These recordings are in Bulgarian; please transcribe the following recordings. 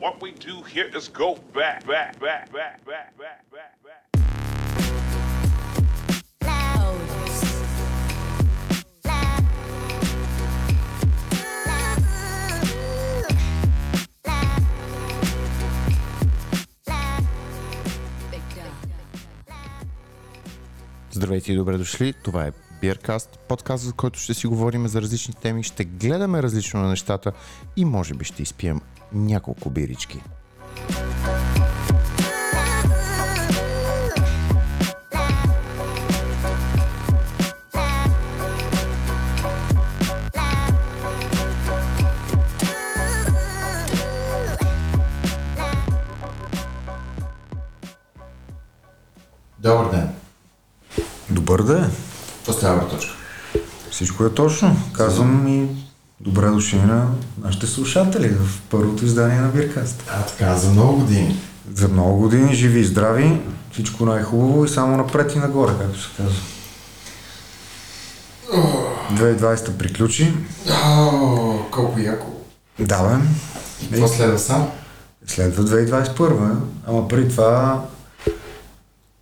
What we do here is go back, back, back, back, back, back, back, back. Здравейте и добре дошли. Това е Биркаст, подкаст, за който ще си говорим за различни теми, ще гледаме различно на нещата и може би ще изпием няколко бирички. Добър ден. Добър ден. Това става точка. Всичко е точно. Казвам и добре дошли на нашите слушатели в първото издание на Биркаст. А така, за много години. За много години живи и здрави, всичко най-хубаво и само напред и нагоре, както се казва. 2020 приключи. О, колко яко. Да, бе. И какво следва сам? Следва 2021, ама при това,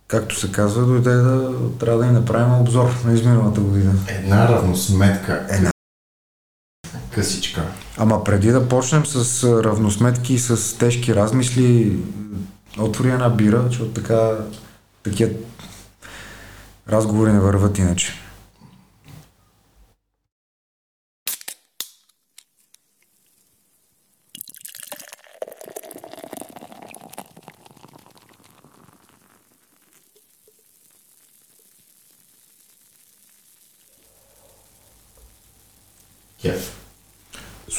както се казва, дойде да трябва да ни направим обзор на изминалата година. Една равносметка. Една. Късичка. Ама преди да почнем с равносметки и с тежки размисли, отвори една бира, защото така такива разговори не върват иначе. Кеф.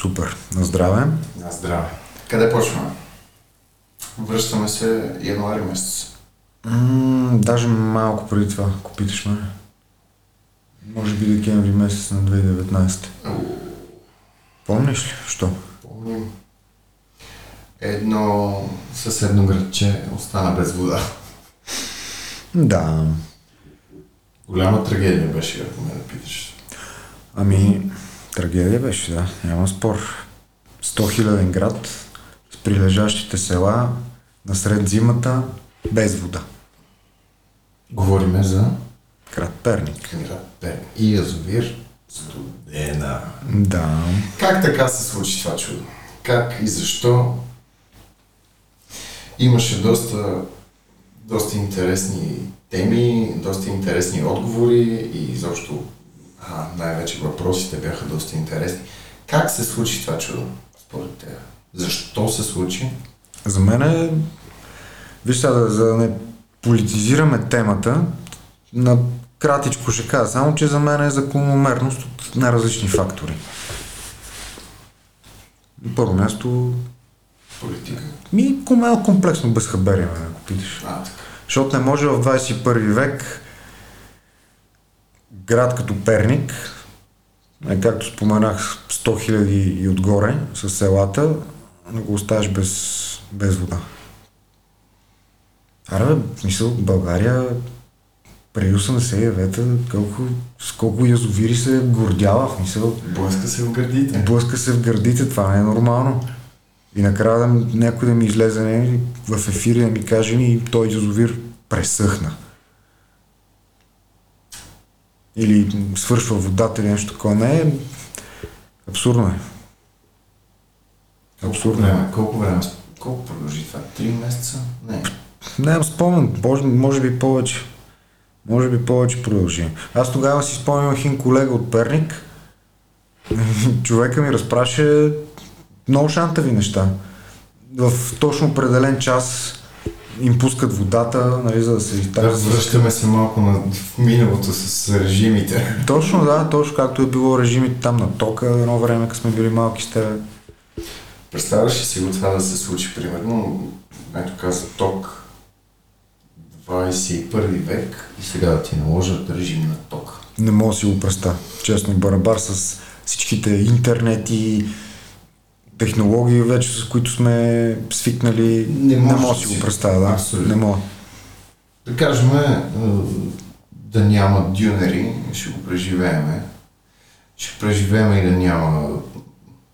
Супер. На здраве. На здраве. Къде почваме? Връщаме се януари месец. М- даже малко преди това, ако питаш ме. Може би декември месец на 2019. Помниш ли? Що? Помним. Едно съседно градче остана без вода. Да. Голяма трагедия беше, ако ме да питаш. Ами, трагедия беше, да. Няма спор. 100 хиляден град с прилежащите села насред зимата без вода. Говориме за Град Перник. град Перник. И язовир Студена. Да. Как така се случи това чудо? Как и защо? Имаше доста, доста интересни теми, доста интересни отговори и изобщо а, най-вече въпросите бяха доста интересни. Как се случи това чудо, според теб? Защо се случи? За мен е... Виж сега, да- за да не политизираме темата, на кратичко ще кажа, само че за мен е закономерност от най-различни фактори. На първо място, Политика. ми малко комплексно безхаберие, ако питаш. А, така. Защото не може в 21 век град като Перник, е, както споменах, 100 хиляди и отгоре с селата, да го оставиш без, без вода. Аре, в смисъл, България преди 89-та, колко, с колко язовири се гордяла, в смисъл, Блъска се в гърдите. блъска се в гърдите, това не е нормално. И накрая да, някой да ми излезе не, в ефир и да ми каже, и той язовир пресъхна. Или свършва водата или нещо такова. Не. Абсурдно е. Абсурдно е. време, колко време, колко продължи това? Три месеца? Не. Нямам спомен, може, може би повече. Може би повече продължи. Аз тогава си спомням един колега от Перник. Човека ми разпраше много шантави неща. В точно определен час им пускат водата, нали, за да се Да, изтарят. връщаме се малко на в миналото с режимите. Точно, да, точно както е било режимите там на тока едно време, като сме били малки с тебе. Представяш ли си го това да се случи, примерно, ето каза ток, 21 век и сега да ти наложат режим на ток. Не мога да си го представя. Честно, барабар с всичките интернети, технологии вече, с които сме свикнали. Не не може мога да си го представя, да. Абсолютно. Не мога. Да кажем, е, да няма дюнери, ще го преживееме. Ще преживееме и да няма,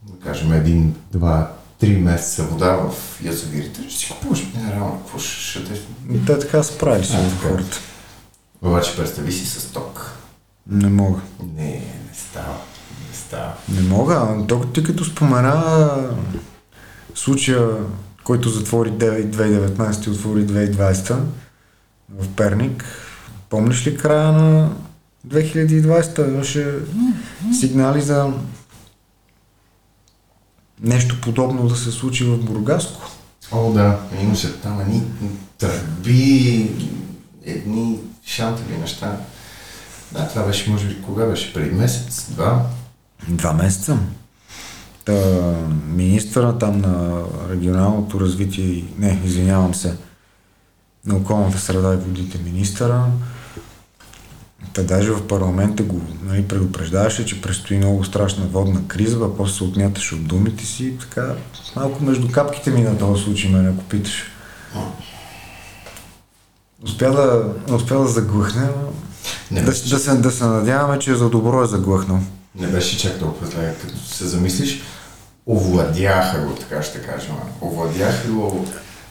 да кажем, един, два, три месеца вода в язовирите, ще си купуваш минерална. Какво ще, ще те... Те така се правили си хората. Обаче представи си с ток. Не мога. Не, не става. Не става. Не мога. То, ти като спомена случая, който затвори 9 2019 и отвори 2020 в Перник, помниш ли края на 2020 имаше сигнали за нещо подобно да се случи в Бургаско? О, да, имаше там едни тръби, едни шантови неща. Да, това беше, може би, кога беше? Преди месец, два. Два месеца. Та, министъра там на регионалното развитие, не, извинявам се, на околната среда и водите министъра, Та даже в парламента го нали, предупреждаваше, че предстои много страшна водна криза, а после се отмяташе от думите си. Така, малко между капките ми на този случай, мен, ако питаш. Успя да, успя да заглъхне, но да, да, се, да се надяваме, че за добро е заглъхнал. Не беше чак толкова зле, като се замислиш. Овладяха го, така ще кажем. Овладяха го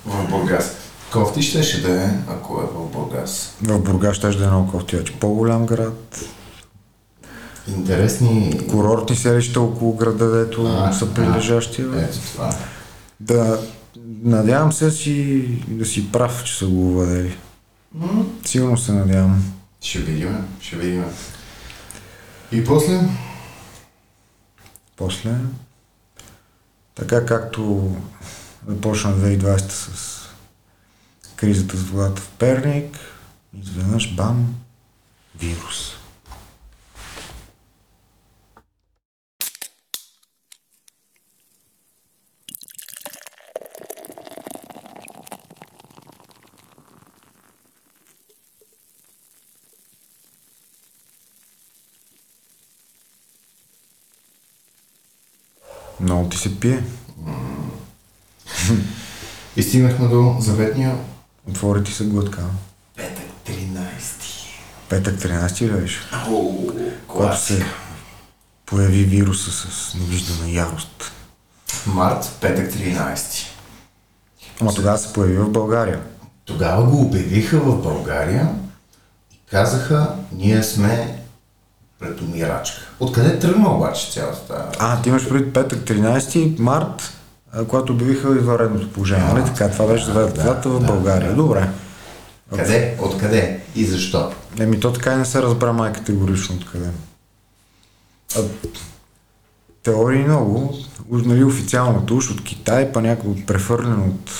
в Бургас. Кофти щеше да е, ако е в Бургас. В Бургас ще да е много кофтияч. По-голям град, Интересни... курортни селища около града, дето А, са а, прилежащи. бе. Ето това. Да, надявам се си, да си прав, че са го овладели. Сигурно се надявам. Ще видим, ще видим. И после? После, така както започна 2020 с кризата с водата в Перник, изведнъж бам, вирус. Много ти се пие. И стигнахме до заветния Отвори ти се глътка. петък 13. Петък 13 ли беше? Когато се появи вируса с невиждана ярост. Март, петък 13. Ама тогава се появи в България. Тогава го обявиха в България и казаха, ние сме пред умирачка. Откъде тръгна обаче цялата тази? А, ти имаш преди петък 13 март, когато обявиха извънредното положение, нали така? Това беше за дата в България. Добре. Къде? Откъде? И защо? Еми то така и не се разбра май категорично откъде. А, теории много. Нали, официалното уж от Китай, па някой от прехвърлен от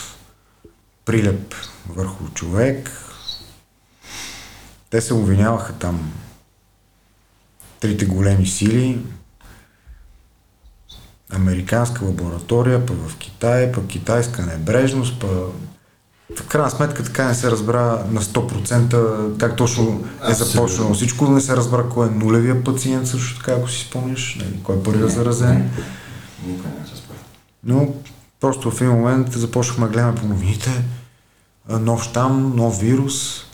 прилеп върху човек. Те се обвиняваха там трите големи сили. Американска лаборатория, па в Китай, па китайска небрежност, па в крайна сметка така не се разбра на 100% как точно е започнало всичко, не се разбра кой е нулевия пациент също така, ако си спомняш, нали, кой е първият заразен. Никой не разбра. Но просто в един момент започнахме да гледаме по новините, нов щам, нов вирус.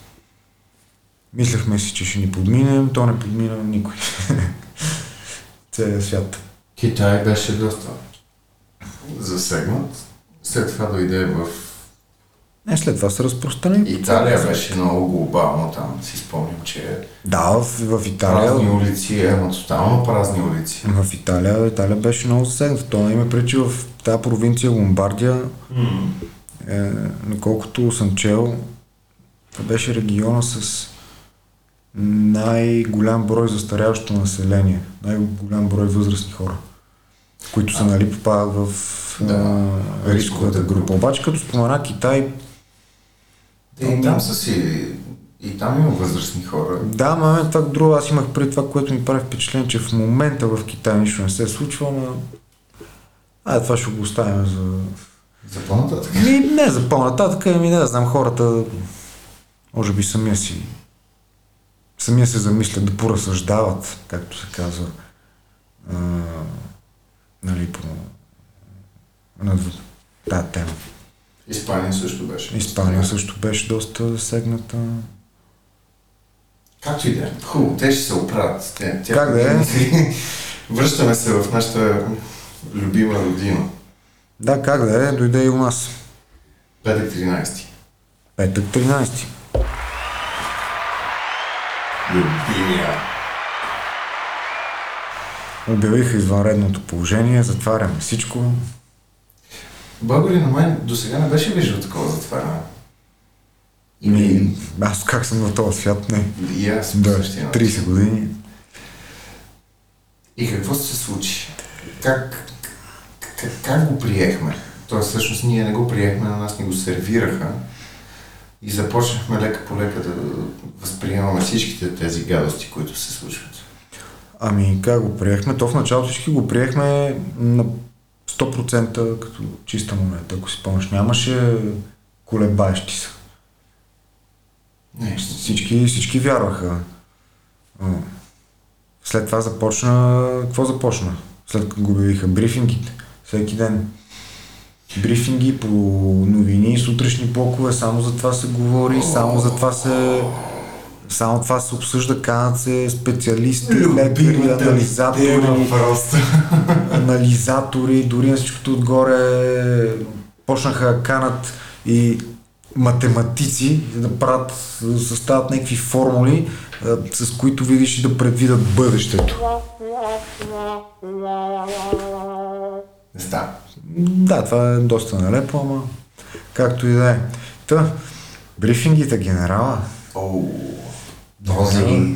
Мислехме си, че ще ни подминем, то не подмина никой. Целият свят. Китай беше доста засегнат. След това дойде в Не, след това се разпространи. Италия беше много глобално там. Си спомням, че Да, в, в Италия. празни улици, ема тотално празни улици. В Италия, Италия беше много засегната. То има пречи в тази провинция Ломбардия, е, наколкото съм чел, това беше региона с най-голям брой застаряващо население, най-голям брой възрастни хора, които са нали попадат в Да, а, рисковата група. Обаче като спомена Китай, Те и там са си... И там има възрастни хора. да, ма това друго, аз имах преди това, което ми прави впечатление, че в момента в Китай нищо не се случва, но а, това ще го оставим за... За по-нататък. Ми, не за по-нататък, ами не да знам, хората може би самия си самия се замислят да поразсъждават, както се казва, а, нали, по на тази тема. Испания също беше. Испания също беше доста засегната. Както и да е. Хубаво, те ще се оправят. Те, тя, Как да е? Връщаме се в нашата любима родина. Да, как да е, дойде и у нас. Петък 13. Петък 13. Любимия. Обявиха извънредното положение, затваряме всичко. Българи на мен до сега не беше виждал такова затваряне. Ми, аз как съм на този свят, не. и аз Да, по същия начин. 30 години. И какво се случи? Как, как, как го приехме? Тоест, всъщност ние не го приехме, на нас ни го сервираха и започнахме лека по лека да възприемаме всичките тези гадости, които се случват. Ами как го приехме? То в началото всички го приехме на 100% като чиста монета, ако си помниш. Нямаше колебаещи се. Не, Всички, всички вярваха. След това започна... Какво започна? След като го обявиха брифингите. Всеки ден. Брифинги по новини, сутрешни блокове, само за това се говори, само за това се... Само това се обсъжда, канат се специалисти, лекари, анализатори, анализатори, дори на всичкото отгоре почнаха канат и математици да правят, да съставят някакви формули, с които видиш и да предвидят бъдещето. Не става. Да, това е доста нелепо, ама както и да е. Та, брифингите генерала, О, този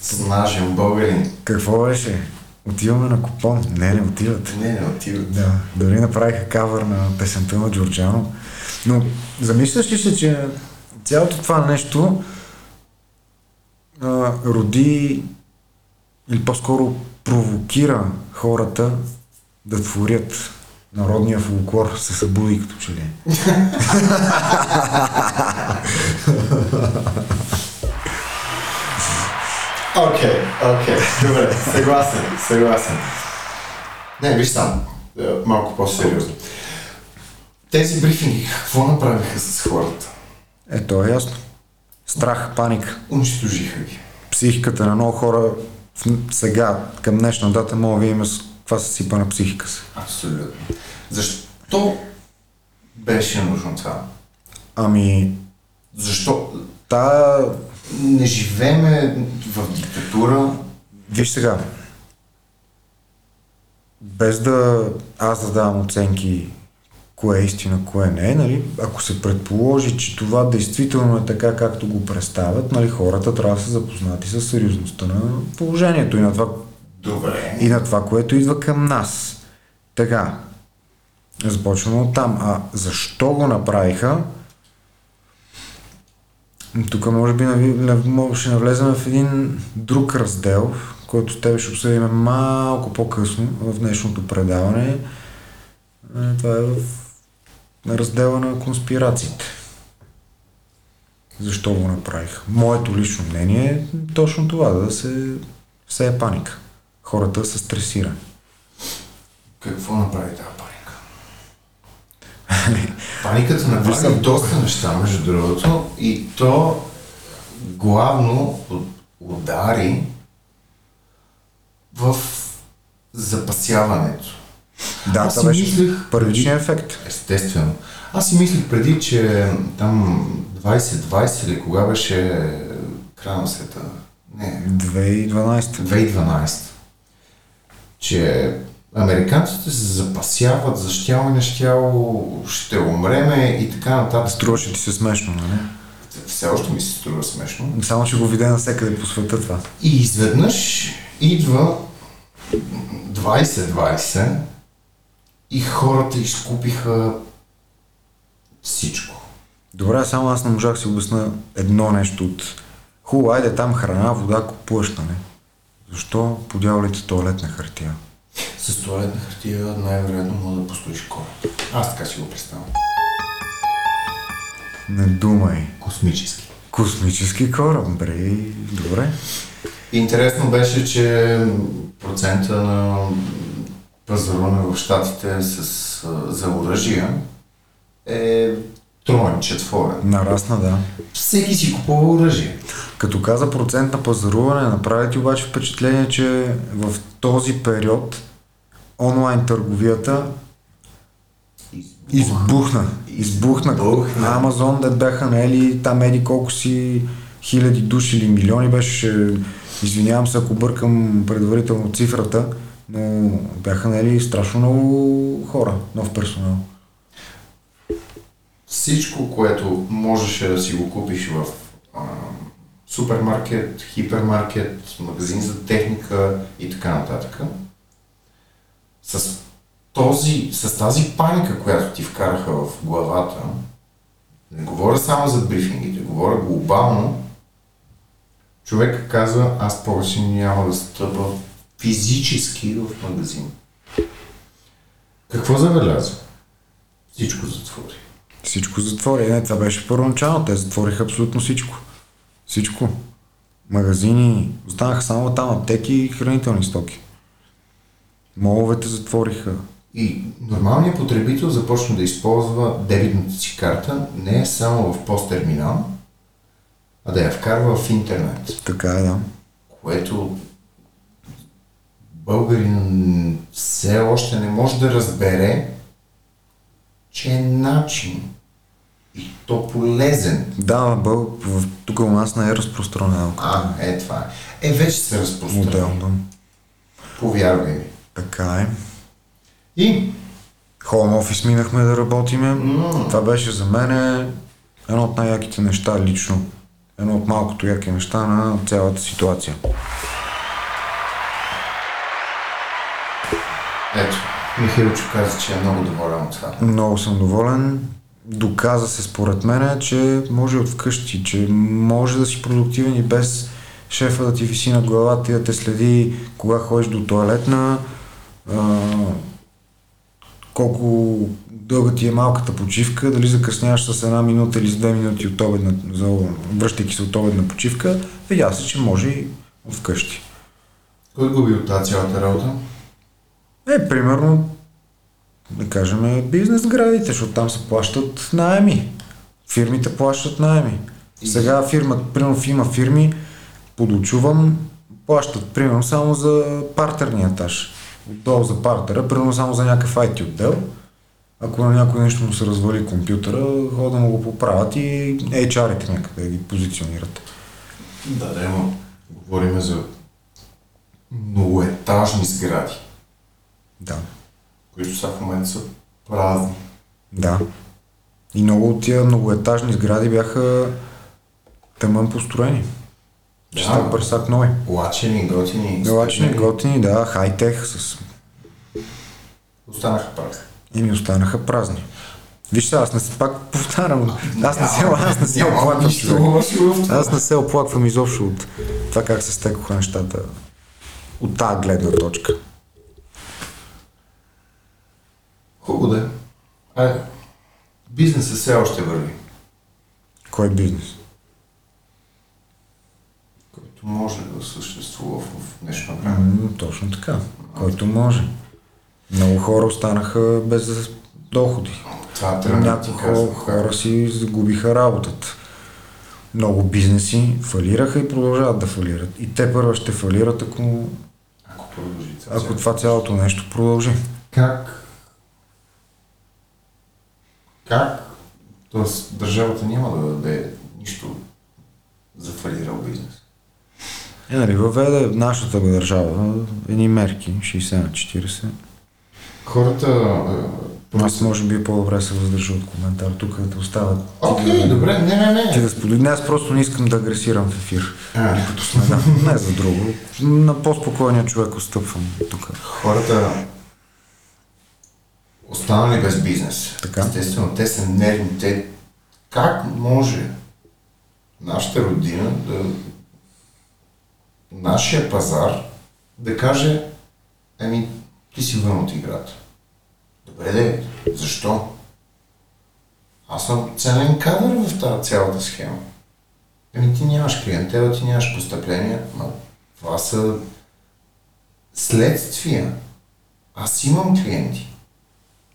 снажен българин. какво беше? Отиваме на купон? Не, не отиват. Не, не отиват. Да, дори направиха кавър на песента на Джорджано. Но замисляш ли се, че цялото това нещо а, роди или по-скоро провокира хората да творят народния фолклор се събуди като че ли. Окей, окей, добре, съгласен, съгласен. Не, виж сам, е, малко по-сериозно. Тези брифинги, какво направиха с хората? Е, то е ясно. Страх, паника. Унищожиха ги. Психиката на много хора сега, към днешна дата, мога да видим с каква съсипана психика си. Абсолютно. Защо беше нужно това? Ами, Защо та не живееме в диктатура? Виж сега, без да аз да давам оценки кое е истина, кое не е, нали, ако се предположи, че това действително е така, както го представят, нали, хората трябва да са запознати с сериозността на положението и на това, Добре. и на това, което идва към нас. Така, започваме от там. А защо го направиха? Тук може би ще навлезем в един друг раздел, който тебе ще обсъдим малко по-късно в днешното предаване. Това е в раздела на конспирациите. Защо го направих? Моето лично мнение е точно това, да се все е паника. Хората са стресирани. Какво направи тази паника? Паниката направи доста неща, между другото, и то главно удари в запасяването. Да, Аз това беше мислех- първичният ефект. Естествено. Аз си мислих преди, че там 2020 или кога беше края на света? Не, 2012. 2012. Че американците се запасяват за щяло и нещяло, ще умреме и така нататък. Струваше ти се смешно, нали? Все още ми се струва смешно. Само, че го видя навсекъде по света това. И изведнъж идва 2020 и хората изкупиха всичко. Добре, само аз не можах да си обясна едно нещо от хубаво, айде там храна, вода купуваш, нали? Защо подявалите туалетна хартия? С туалетна хартия най-вероятно мога да построиш кораб. Аз така си го представям. Не думай. Космически. Космически кораб, бре. Добре. Интересно беше, че процента на пазаруване в щатите с, за оръжия е троен, четворен. Нарасна, да. Всеки си купува оръжие. Като каза процент на пазаруване, направи ти обаче впечатление, че в този период онлайн търговията Избухна. Избухна. Избухна. Амазон да бяха наели там еди колко си хиляди души или милиони беше. Извинявам се, ако бъркам предварително цифрата, но бяха наели страшно много хора, нов персонал. Всичко, което можеше да си го купиш в супермаркет, хипермаркет, магазин за техника и така нататък, с, този, с тази паника, която ти вкараха в главата, не говоря само за брифингите, говоря глобално, човек каза, аз повече няма да стъпа физически в магазин. Какво забеляза? Всичко затвори. Всичко затвори. Не, това беше първоначално. Те затвориха абсолютно всичко. Всичко. Магазини, останаха само там аптеки и хранителни стоки. Моловете затвориха. И нормалният потребител започна да използва дебитната си карта не само в посттерминал, а да я вкарва в интернет, Така е, да. което българин все още не може да разбере, че е начин и то полезен. Да, бъл, тук у нас не е разпространено. А, е това. е. Е, вече се разпространи. Модел, да. Повярвай ми. Така е. И Home офис минахме да работиме. М. Това беше за мен едно от най-яките неща лично. Едно от малкото яки неща на цялата ситуация. ето, Михайлчо каза, че е много доволен от това. Много съм доволен. Доказа се според мен, че може от вкъщи, че може да си продуктивен и без шефа да ти виси на главата и да те следи кога ходиш до туалетна, а, колко дълга ти е малката почивка, дали закъсняваш с една минута или с две минути от обедна, за, връщайки се от обедна почивка, видя се, че може и от вкъщи. Кой губи от тази цялата работа? Е, примерно, да кажем, бизнес градите, защото там се плащат найеми. Фирмите плащат найеми. Сега фирма, примерно има фирми, подочувам, плащат примерно само за партерния етаж. Отдолу за партера, примерно само за някакъв IT отдел. Ако на някой нещо му се развали компютъра, хода му го поправят и HR-ите някъде ги позиционират. Да, да, но говорим за многоетажни сгради, Да. Които са в момента са празни. Да. И много от тия многоетажни сгради бяха тъмън построени. Чиста бърсак нови. Лачени, готини. Галачни, стъклени. готини, да, хай-тех, с... Останаха празни. и ми останаха празни. Виж сега, аз не се пак повтарям. Аз не се, аз не се оплаквам. Аз не се оплаквам изобщо от това как се стекоха нещата от тази гледна точка. Хубаво да е. Бизнесът все още върви. Кой бизнес? Който може да съществува в днешно време. М, точно така. Който може. Много хора останаха без доходи. Това трябва Някои хора, хора си загубиха работата. Много бизнеси фалираха и продължават да фалират. И те първо ще фалират, ако, Ако продължи ако това цялото нещо продължи. Как? Как? Тоест, държавата няма да даде нищо за фалирал бизнес. Е, нали, въведе нашата държава едни мерки, 60 на 40. Хората... а, Аз може би е по-добре се въздържа от коментар тук да те оставят. ти Окей, да- добре, не, не, Ти не. да сподели. Аз просто не искам да агресирам в ефир. А, Като сме, да. Не за друго. На по-спокойния човек отстъпвам тук. хората останали без бизнес. Така. Естествено, те са нервни. Те... Как може нашата родина да... Нашия пазар да каже ами, ти си вън от играта. Добре де, защо? Аз съм ценен кадър в тази цялата схема. Ами ти нямаш клиентела, ти нямаш постъпления, ма това са следствия. Аз имам клиенти.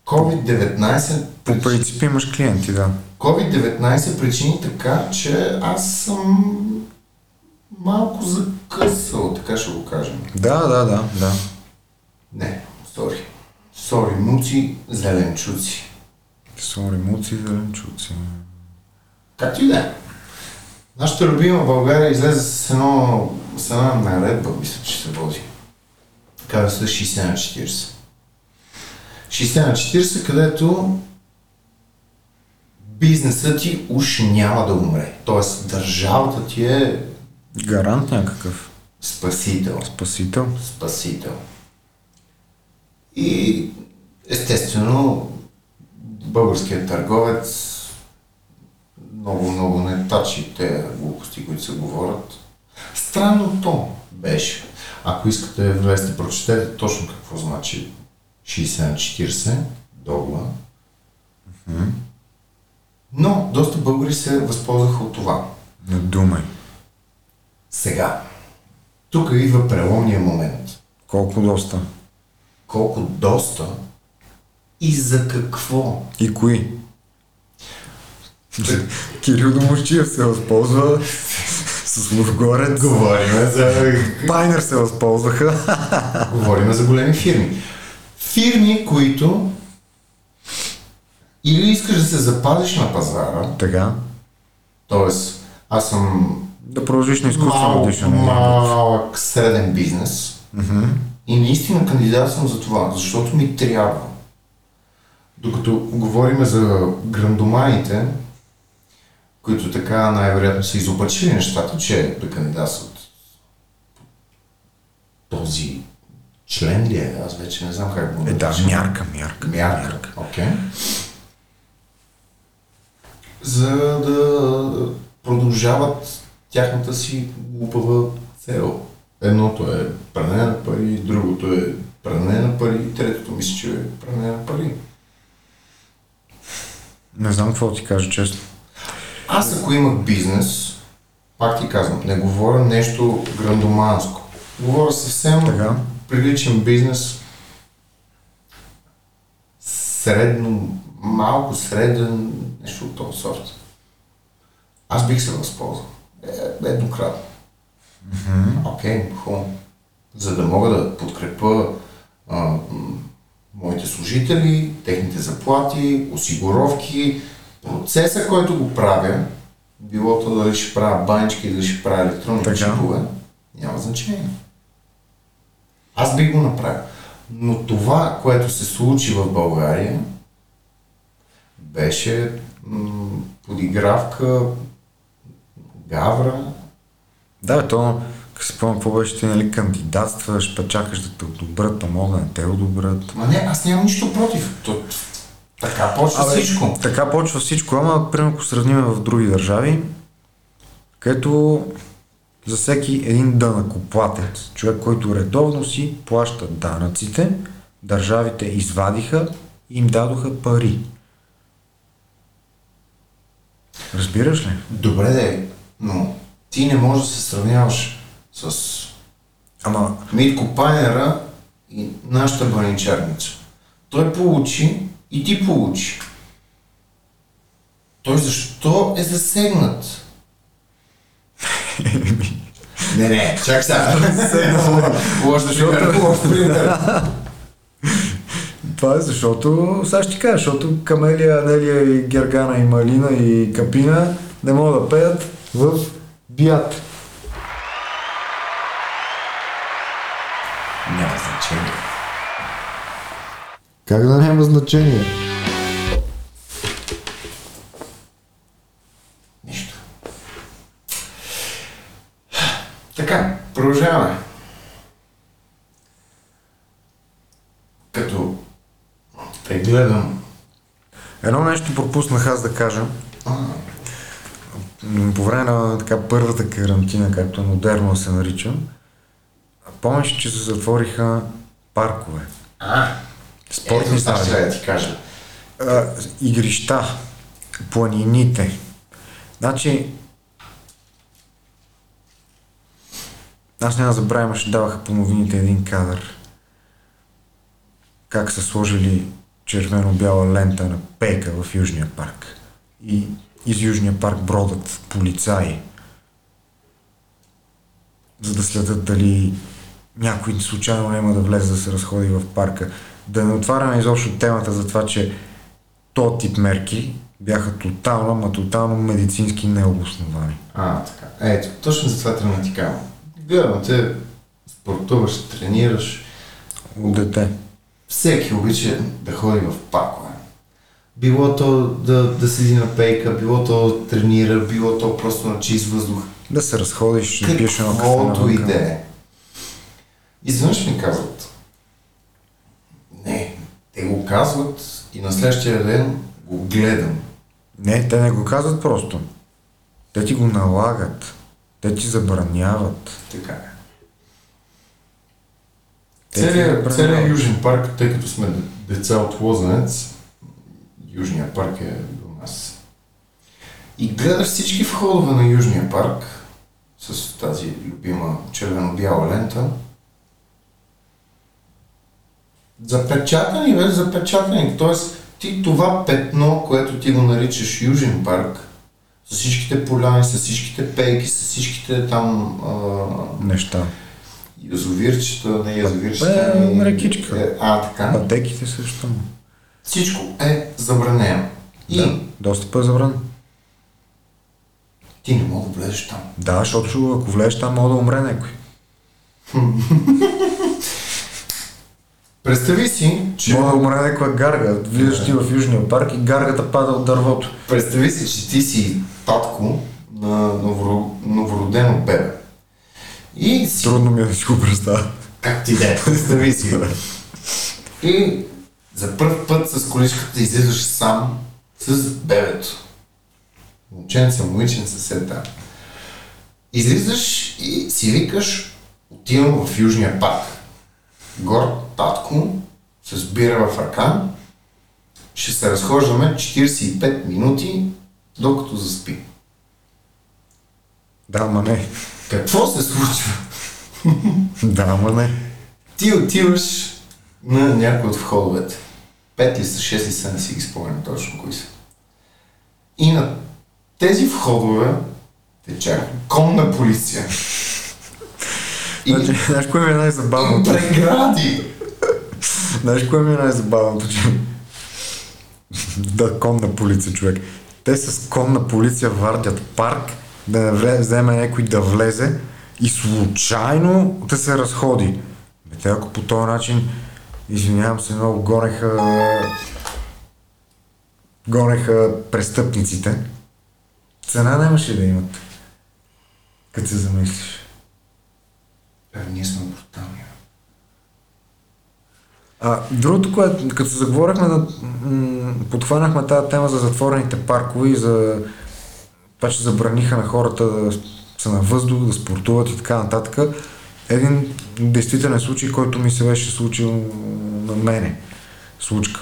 COVID-19 По принцип имаш клиенти, да. COVID-19 причини така, че аз съм малко закъсал, така ще го кажем. Да, да, да, да. Не, сори. Сори, муци, зеленчуци. Сон, ремуци, зеленчуци. Както и да е. Нашата любима България излезе с, едно, с една наредба, мисля, че се води. Казва се 60 на 40. 60 на 40, където бизнесът ти уж няма да умре. Тоест държавата ти е Гарант някакъв. спасител. Спасител. Спасител. И естествено българският търговец много, много не тачи те глупости, които се говорят. Странното беше. Ако искате да влезете, прочетете точно какво значи 60 на 40 договор. Но доста българи се възползваха от това. Не думай. Сега, тук идва преломния момент. Колко доста. Колко доста и за какво? И кои? Кирил Доморчиев се възползва с Лургорец. Говориме за, Пайнер се възползваха. говориме за големи фирми. Фирми, които или искаш да се запазиш на пазара, Така. т.е. аз съм Да продължиш на изкуствено малък, дишане. малък среден бизнес и наистина кандидат съм за това, защото ми трябва. Докато говорим за грандоманите, които така най-вероятно са изобачили нещата, че да кандидатстват този член ли е? Аз вече не знам как го Е, да, мярка, мярка. Мярка. Окей. За да продължават тяхната си глупава цел. Едното е пране на пари, другото е пране на пари, третото мисля, че е пране на пари. Не знам какво ти кажа честно. Аз ако имах бизнес, пак ти казвам, не говоря нещо грандоманско. Говоря съвсем Така. Приличен бизнес, средно, малко среден, нещо от този сорт. Аз бих се възползвал. Е, еднократно. Окей, хубаво. За да мога да подкрепа а, моите служители, техните заплати, осигуровки, процеса, който го правя, било то дали ще правя банички, дали ще правя електронни чипове, няма значение. Аз бих го направил. Но това, което се случи в България, беше м- подигравка, гавра. Да, то, помня, какво беше, ти, нали, кандидатстваш, па чакаш да те одобрят, а мога да не те одобрят. Ма не, аз нямам нищо против. То, така почва Абе, всичко. Така почва всичко, ама примерно ако сравним в други държави, където за всеки един дънакоплатец, човек, който редовно си плаща данъците, държавите извадиха и им дадоха пари. Разбираш ли? Добре де, но ти не можеш да се сравняваш с Ама, Митко Пайнера и нашата баничарница. Той получи и ти получи. Той защо е засегнат? не, не, чак сега. Лош пример, лош пример. това е защото, сега ще ти кажа, защото Камелия, Анелия и Гергана и Малина и Капина не могат да пеят в бият. Няма значение. Как да няма значение? Нищо. Така, продължаваме. Като те гледам, Едно нещо пропуснах аз да кажа. По време на така първата карантина, както е модерно се нарича, помниш, че се затвориха паркове, а, спортни аз зали, да ти кажа. а, игрища, планините. Значи, аз няма да забравя, имаше даваха по новините един кадър. Как са сложили червено-бяла лента на пейка в Южния парк. И из Южния парк бродат полицаи, за да следят дали някой случайно няма да влезе да се разходи в парка. Да не отваряме изобщо темата за това, че този тип мерки бяха тотално, ма тотално медицински необосновани. А, така. Ето, точно за това трябва да ти кажа. Гледам те, спортуваш, тренираш. От дете. Всеки обича да ходи в паркове. Било то да, да седи на пейка, било то да тренира, било то просто на чист въздух. Да се разходиш, да пиеш едно кафе Каквото и да е. Изведнъж ми казват, не, те го казват и на следващия ден го гледам. Не, те не го казват просто. Те ти го налагат. Те ти забраняват. Така е. Ти Целият, целият Южен парк, тъй като сме деца от Лозенец, Южния парк е до нас. И гледаш всички входове на Южния парк с тази любима червено-бяла лента. Запечатани, бе, запечатани. Тоест, ти това петно, което ти го наричаш Южен парк, с всичките поляни, с всичките пейки, с всичките там а, Неща. Язовирчета, не язовирчета. Бе, рекичка. е, А, така. Пътеките също. Всичко е забранено. И Да. Достъпът е забранен. ти не мога да влезеш там. Да, защото ако влезеш там, мога да умре някой. Представи си, че, Мога да умре някоя гарга. Влизаш ти в Южния парк и гаргата пада от дървото. представи си, че ти си татко на новоро- новородено бебе. И си Трудно ми е да си го представя. Как ти да е, представи си. И за първ път с количката излизаш сам с бебето. Момченце, момиченце, сета. Излизаш и си викаш, отивам в Южния парк. Гор татко с бира в ръка. Ще се разхождаме 45 минути, докато заспи. Да, ама не. Какво се случва? Да, ама не. Ти отиваш на някой от входовете. Пет ли са, шест ли са, не си ги спомням точно кои са. И на тези входове те чака конна полиция. И Значи, знаеш кое ми е най-забавното? прегради. Знаеш кое ми е най-забавното, че... да, конна полиция, човек. Те с конна полиция вардят парк, да не вземе някой да влезе и случайно да се разходи. Те ако по този начин, извинявам се, много гонеха гонеха престъпниците, цена нямаше да имат. Като се замислиш. Бе, ние сме брутални. А, другото, което, като се заговорихме, да, м- подхванахме тази тема за затворените паркове и за това, че забраниха на хората да са на въздух, да спортуват и така нататък. Един действителен случай, който ми се беше случил на мене. Случка.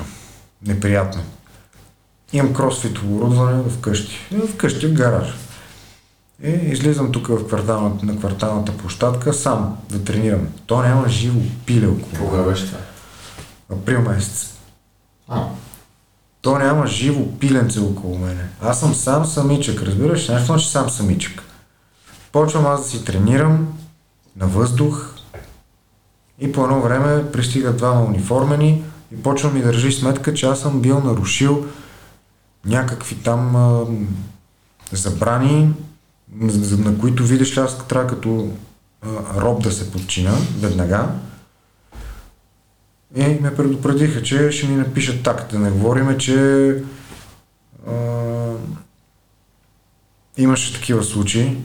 Неприятно. Имам кросфит оборудване вкъщи. Вкъщи в гараж. И излизам тук в кварталната, на кварталната площадка сам да тренирам. То няма живо пиле около. Кога беше това? Април месец. А, То няма живо пиленце около мене. Аз съм сам самичък, разбираш? Нещо значи сам самичък. Почвам аз да си тренирам на въздух и по едно време пристигат двама униформени и почвам ми държи сметка, че аз съм бил нарушил някакви там а, забрани, на които видиш аз трябва като а, роб да се подчина веднага. И ме предупредиха, че ще ми напишат так. Да не говориме, че а, имаше такива случаи.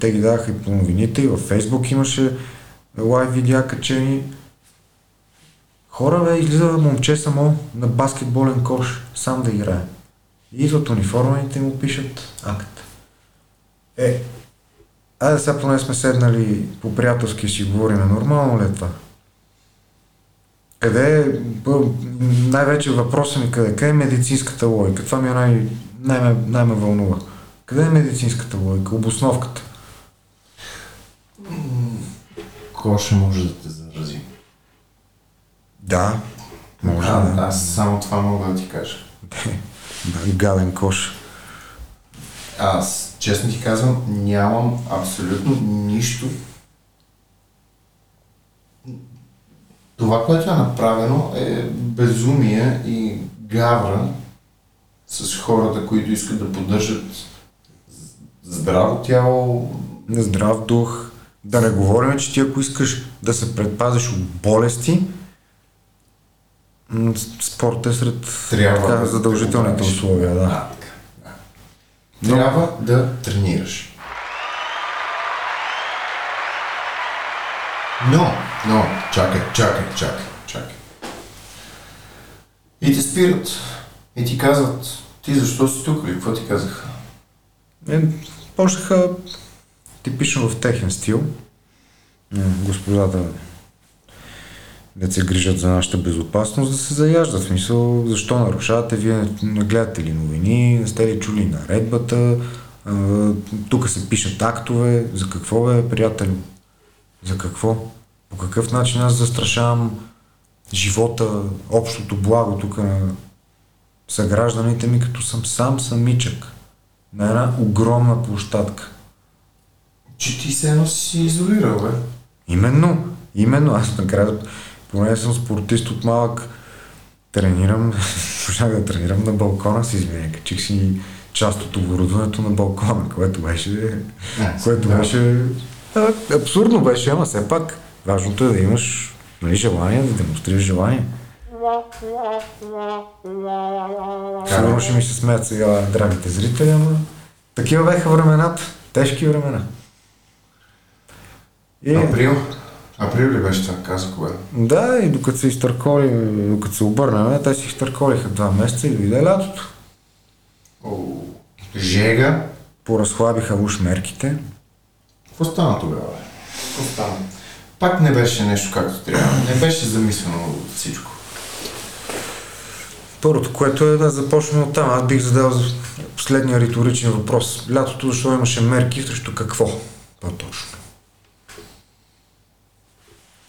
Те ги даваха и по новините, и във Фейсбук имаше лайв видеа качени. Хора, бе, излиза момче само на баскетболен кош, сам да играе. И идват униформените му пишат акт. Е, айде сега поне сме седнали по-приятелски и си говорим, нормално ли е това? Къде е, най-вече въпросът ми къде, къде е медицинската логика? Това ми е най- най- най-ме вълнува. Къде е медицинската логика, обосновката? коша може да те зарази. Да, може а, да. Аз само това мога да ти кажа. Гаден кош. Аз, честно ти казвам, нямам абсолютно нищо това, което е направено е безумие и гавра с хората, които искат да поддържат здраво тяло. Здрав дух. Да не говорим, че ти ако искаш да се предпазиш от болести, спорт е сред Трябва така, да задължителните тренираш. условия. Да. А, така, да. Трябва да тренираш. Но, но, чакай, чакай, чакай, чакай. И те спират. И ти казват, ти защо си тук или какво ти казаха? Е, почнаха типично в техен стил. Господата да се грижат за нашата безопасност, да се заяждат. В смисъл, защо нарушавате? Вие не- гледате ли новини? Не сте ли чули наредбата? Тук се пишат актове. За какво бе, приятелю? За какво? По какъв начин аз застрашавам живота, общото благо тук на съгражданите ми, като съм сам самичък на една огромна площадка. Че ти се едно си изолирал, бе. Именно, именно, аз накрая, поне съм спортист от малък, тренирам, почнах да тренирам на балкона си, извиня, качих си част от оборудването на балкона, което беше, което да. беше, а, абсурдно беше, ама все пак, важното е да имаш нали, желание, да демонстрираш желание. Сигурно ще ми се смеят сега драгите зрители, ама такива бяха времената, тежки времена. И... Април. Април ли беше това, каза кога? Да, и докато се изтърколи, докато се обърнаме, те си изтърколиха два месеца и дойде лятото. О, Жега. Поразхлабиха уж мерките. Какво стана тогава? Какво стана? Пак не беше нещо както трябва. Не беше замислено всичко. Първото, което е да започнем от там. Аз бих задал за последния риторичен въпрос. Лятото, защо имаше мерки, срещу какво? По-точно.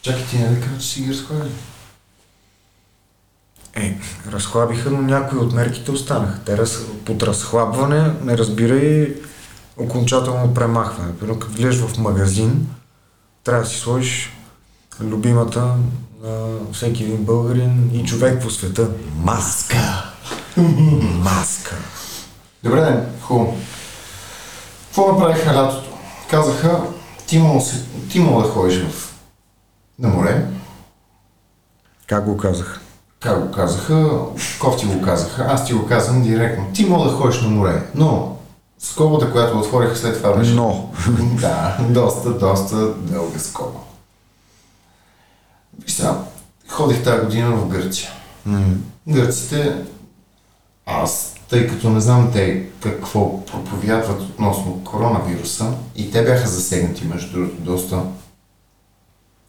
Чакай ти, нали каза, че си ги разходили? Е, разхлабиха, но някои от мерките останаха. Те раз, под разхлабване не разбира и окончателно премахване. Примерно, като влезеш в магазин, трябва да си сложиш любимата на всеки един българин и човек по света. Маска! Маска! Добре, ден, хубаво. Какво направиха лятото? Казаха, ти мога, се- ти мога да ходиш в... на море. Как го казах? Как го казаха? Кофти го казаха. Аз ти го казвам директно. Ти мога да ходиш на море, но скобата, която отвориха след това беше... Но. да, доста, доста дълга скоба. Виж сега, ходих тази година в Гърция. Гърците, аз, тъй като не знам те какво проповядват относно коронавируса, и те бяха засегнати, между другото, доста,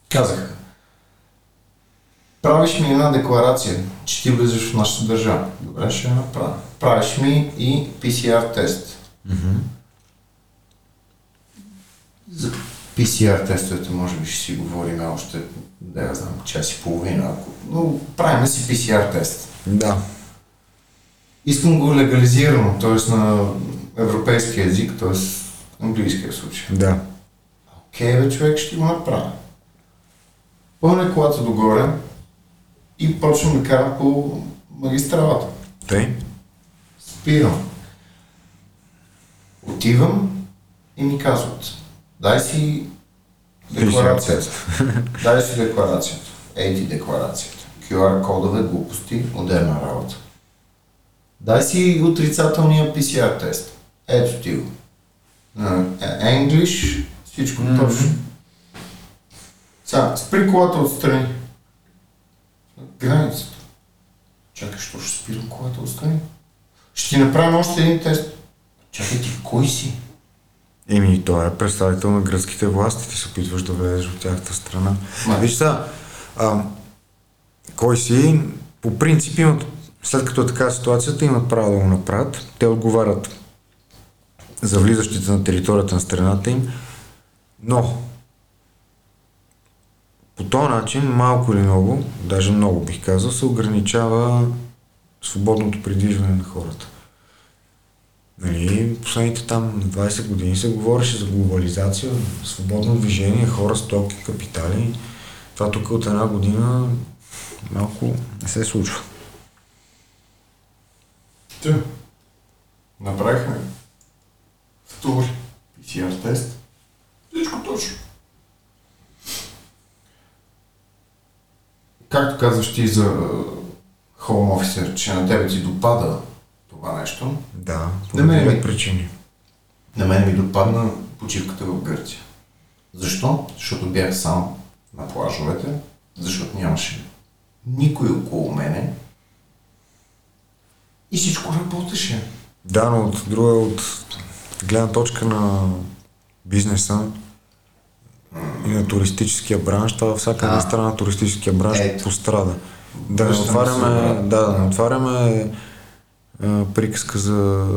казаха, правиш ми една декларация, че ти влизаш в нашата държава. Добре, ще я направя. Правиш ми и PCR тест. За PCR тестовете може би ще си говорим още, да я знам, час и половина. Ако... Но правим си PCR тест. Да. Искам го легализирано, т.е. на европейски язик, т.е. английския случай. Да. Окей, бе, човек, ще го направя. Пълня колата догоре и почвам да карам по магистралата. Тъй? Спирам. Отивам и ми казват, дай си декларацията. дай си декларацията. Ей ти декларацията. QR кодове, глупости, отделна работа. Дай си отрицателния PCR тест. Ето ти го. English, всичко mm-hmm. точно. Сега, спри колата отстрани. Границата. Чакай, що ще спирам колата отстрани? Ще ти направим още един тест. Чакай ти, кой си? Еми, той е представител на гръцките власти, ти се опитваш да влезеш от тяхната страна. Ма. Виж сега, а, кой си, по принцип имат, след като е така ситуацията, имат право да го направят. Те отговарят за влизащите на територията на страната им, но по този начин, малко или много, даже много бих казал, се ограничава свободното придвижване на хората. Нали, последните там 20 години се говореше за глобализация, свободно движение, хора, стоки, капитали. Това тук от една година малко не се случва. Та. Направихме втори PCR тест. Всичко точно. Както казваш ти за Home Officer, че на тебе ти допада това нещо, Да, по На мен ми- причини. на мен ми допадна почивката в Гърция. Защо? Защото бях сам на плажовете, защото нямаше никой около мене и всичко работеше. Да, но от друга, от гледна точка на бизнеса и на туристическия бранш, това всяка една страна на туристическия бранш Ето. пострада. Да не отваряме, да, да не отваряме приказка за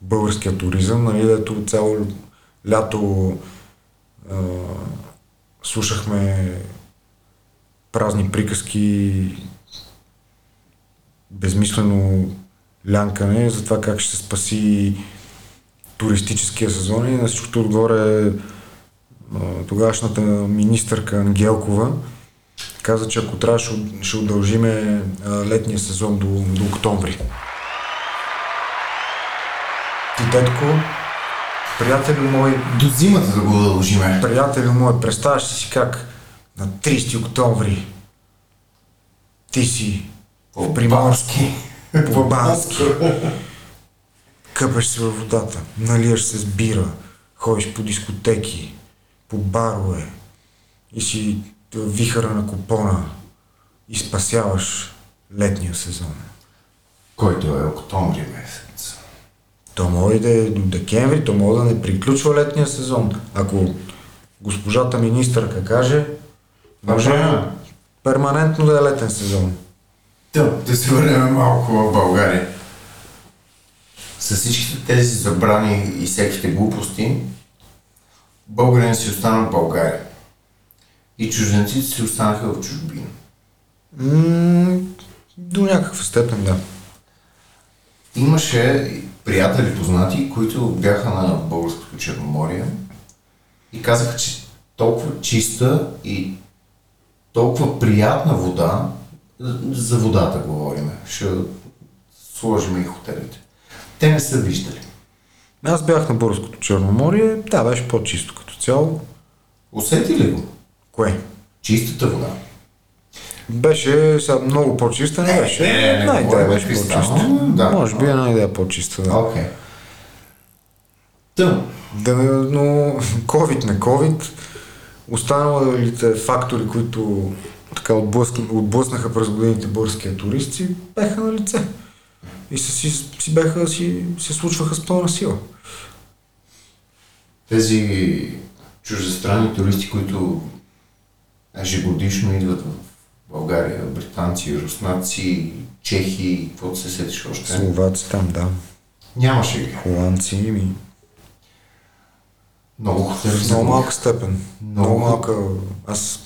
българския туризъм, нали, дето цяло лято а, слушахме празни приказки, безмислено лянкане за това как ще се спаси туристическия сезон и на всичкото отгоре а, тогавашната министърка Ангелкова каза, че ако трябва ще, уд- ще удължиме летния сезон до, до октомври. Детко, приятели мой, До зимата да го дължиме. приятели мой, представяш си как на 30 октомври ти си в Приморски, в Бански, къпеш се във водата, налияш се с бира, ходиш по дискотеки, по барове и си вихъра на купона и спасяваш летния сезон. Който е октомври месец. То може да е до декември, то може да не приключва летния сезон. Ако госпожата министърка каже, може Направо. перманентно да е летен сезон. Да, да се върнем малко в България. С всичките тези забрани и всяките глупости, българин си остана в България. И чужденците си останаха в чужбина. М- до някаква степен, да. Имаше приятели, познати, които бяха на българското Черноморие и казаха, че толкова чиста и толкова приятна вода, за водата говорим, ще сложим и хотелите. Те не са виждали. Аз бях на Българското Черноморие, да, беше по-чисто като цяло. Усети ли го? Кое? Чистата вода. Беше сега много по-чиста, не беше. не, не, една идея беше по-чиста. да. Може би една идея по-чиста, да. Окей. Тъм. да. Но COVID не COVID, останалите фактори, които така отблъсна, отблъснаха през годините българския турист, си бяха на лице. И се, си, си, бяха, си, се случваха с пълна сила. Тези чуждестранни туристи, които ежегодишно идват в България, британци, руснаци, чехи, каквото се сетиш още. Словаци там, да. Нямаше ги. Холандци ми. Много хотели В много малка степен. Много. Много малка. Аз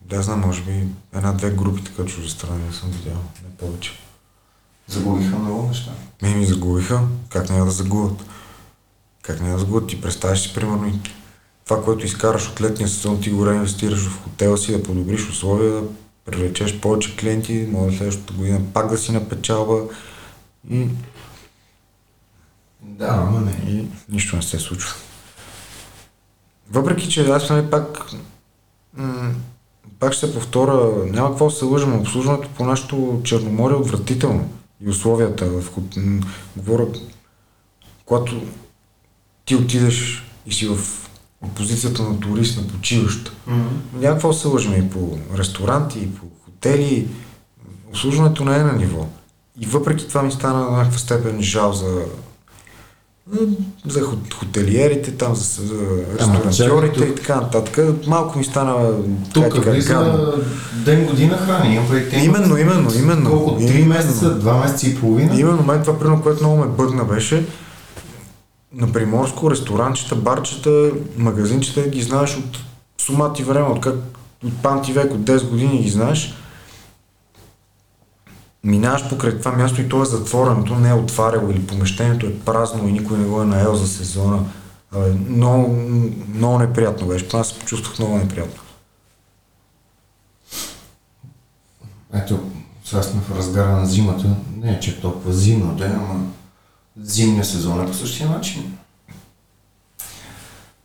да знам, може би една-две групи така чуждестранни съм видял, не повече. Загубиха много неща. Ми ми загубиха. Как няма да загубят? Как няма да загубят? Ти представяш си, примерно, това, което изкараш от летния сезон, ти го реинвестираш в хотела си, да подобриш условия, да привлечеш повече клиенти, може следващата година пак да си на печалба и, Да, ама не. и нищо не се случва. Въпреки, че аз нали пак м- пак ще се повторя, няма какво да се лъжим, обслужването по нашото Черноморие е отвратително. И условията, в, м, говоря, когато ти отидеш и си в позицията на турист, на почиващ, няма какво да се лъжим и по ресторанти, и по хотели, обслужването не е на ниво. И въпреки това ми стана на някаква степен жал за за хот- хотелиерите, там за, за ресторантьорите и така нататък. Малко ми стана Тук кажа, влиза гадно. ден година храни. Имам имат Именно, именно, именно. Колко? Три месеца, два месеца и половина? Именно мен това, примерно, което много ме бъгна беше, на Приморско, ресторанчета, барчета, магазинчета ги знаеш от сумати време, от, как, от памти век, от 10 години ги знаеш. Минаваш покрай това място и то е затворено, то не е отваряло или помещението е празно и никой не го е наел за сезона. Абе, много, много неприятно беше. Аз се почувствах много неприятно. ето, сега сме в разгара на зимата, не е че толкова зимно да е, ама зимния сезон е по същия начин.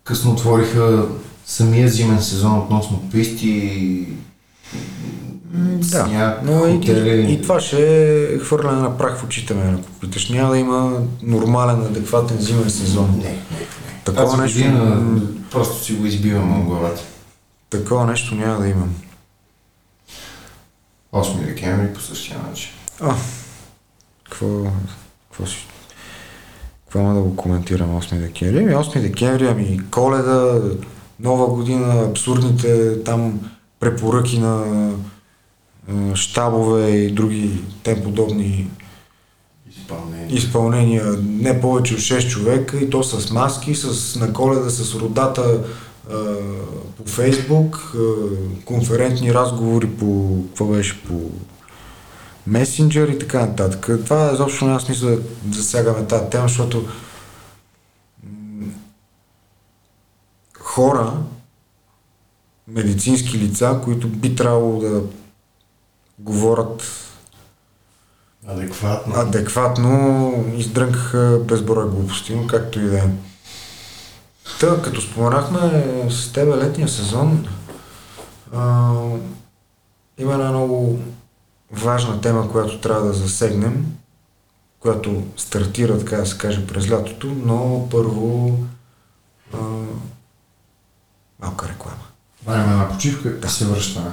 Късно отвориха самия зимен сезон относно писти, Да, сняг, но и, хотели. и, и това ще е хвърляне на прах в очите ме, ако питаш. Няма да има нормален, адекватен зимен сезон. Не, не, не. Такова Тази нещо- година просто си го избивам от главата. Такова нещо няма да имам. 8 декември по същия начин. А, какво, какво си... Какво има да го коментирам 8 декември? Ами 8 декември, ами коледа, нова година, абсурдните там препоръки на щабове и други тем подобни Изпълнение. изпълнения. Не повече от 6 човека и то с маски, с на коледа, с родата е, по Фейсбук, е, конферентни разговори по, какво беше, по месенджер и така нататък. Това изобщо няма смисъл да засягаме тази тема, защото хора, медицински лица, които би трябвало да говорят Адекватно. адекватно издрънкаха безброй глупости, но както и да е. Та, като споменахме с тебе летния сезон, а, има една много важна тема, която трябва да засегнем, която стартира, така да се каже, през лятото, но първо а, малка реклама. Време на почивка и се връщаме.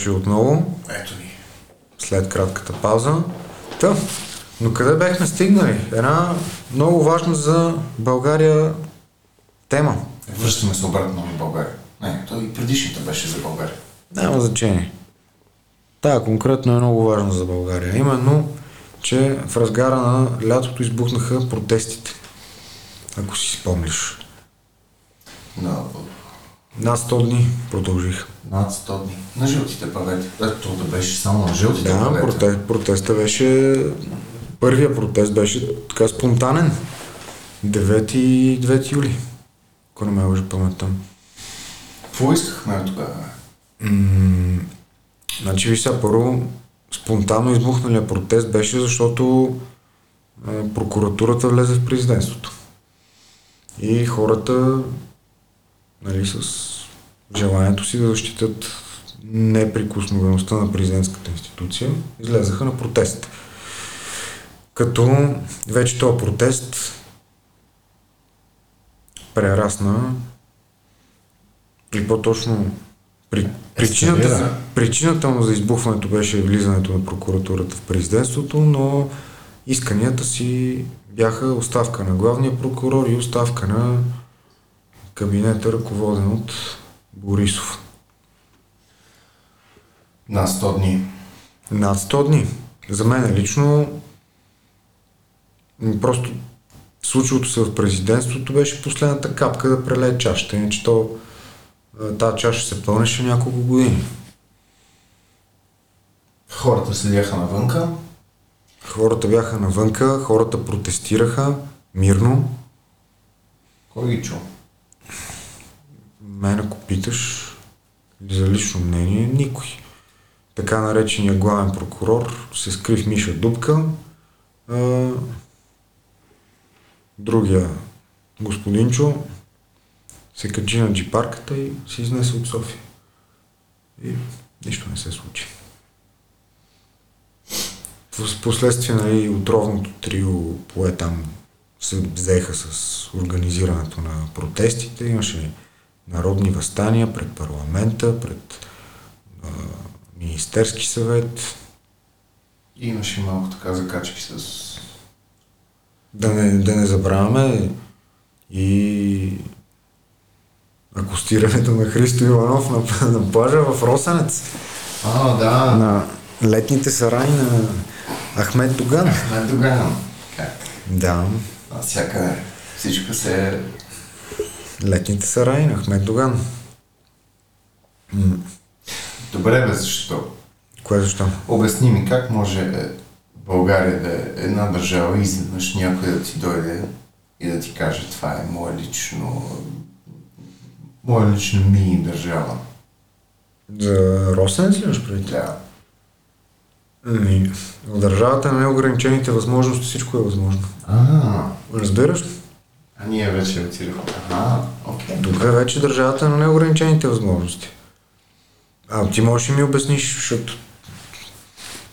Дошли отново, Ето ни. след кратката пауза. Та, но къде бехме стигнали? Една много важна за България тема. Връщаме се обратно в България. Не, то и предишната беше за България. Няма значение. Тая конкретно е много важна за България. Именно, че в разгара на лятото избухнаха протестите. Ако си спомниш. На Над 100 дни продължиха. над 100 дни. На жълтите павета. Ето, да беше само на жълтите Да, павета. проте, протеста беше... Първия протест беше така спонтанен. 9, 9 юли. Ако не ме лъжи паметта. Какво искахме тогава? М, Значи, виж сега, първо, спонтанно избухналия протест беше, защото прокуратурата влезе в президентството. И хората, нали, с желанието си да защитят неприкосновеността на президентската институция, излезаха на протест. Като вече този протест прерасна или по-точно при, причината, за, причината му за избухването беше влизането на прокуратурата в президентството, но исканията си бяха оставка на главния прокурор и оставка на кабинета, ръководен от Борисов. На 100 дни. Над 100 дни. За мен лично просто случилото се в президентството беше последната капка да прелее чашата, иначе то тази чаша се пълнеше няколко години. Хората седяха навънка. Хората бяха навънка, хората протестираха мирно. Кой ги чу? Мен ако питаш за лично мнение, никой. Така наречения главен прокурор се скри в Миша Дупка. А, другия господинчо се качи на джипарката и се изнесе от София. И нищо не се случи. В последствие нали, отровното трио пое там се взеха с организирането на протестите. Имаше народни възстания пред парламента, пред а, Министерски съвет. И имаше малко така закачки с... Да не, да не забравяме и акустирането на Христо Иванов на, на плажа в Росенец. А, да. На летните сараи на Ахмед Доган. На Доган. Как? Да, Навсякъде. Всичко се... летните сараи на Ахмед Доган. М, Добре, бе, защо? Кое защо? Обясни ми как може е, България да е една държава и изведнъж някой да ти дойде и да ти каже това е мое лично... Моя лично мини държава. За Росенец ли имаш преди? Да. Ами, в държавата на неограничените възможности всичко е възможно. А, Разбираш? А ние вече отидохме. Ага, окей. Тук е вече държавата на неограничените възможности. А ти можеш ли ми обясниш, защото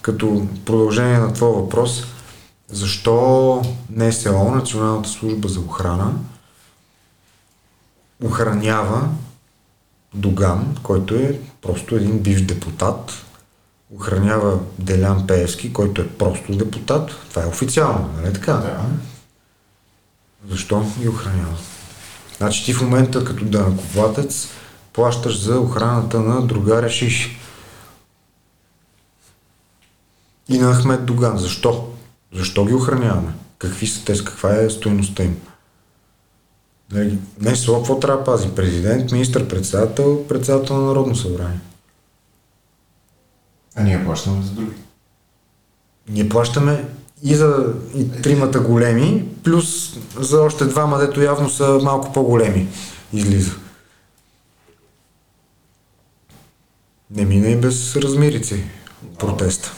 като продължение на твоя въпрос, защо НСО, Националната служба за охрана, охранява Доган, който е просто един бивш депутат, охранява Делян Пеевски, който е просто депутат. Това е официално, нали така? Да. Защо ги охранява? Значи ти в момента като данъкоплатец плащаш за охраната на другаря Шиши. И на Ахмед Доган. Защо? Защо ги охраняваме? Какви са те? Каква е стоеността им? Нали, НСО какво трябва да пази? Президент, министър-председател, председател на Народно събрание. А ние плащаме за други. Ние плащаме и за и тримата големи, плюс за още двама, дето явно са малко по-големи. Излиза. Не мина и без размерици протеста.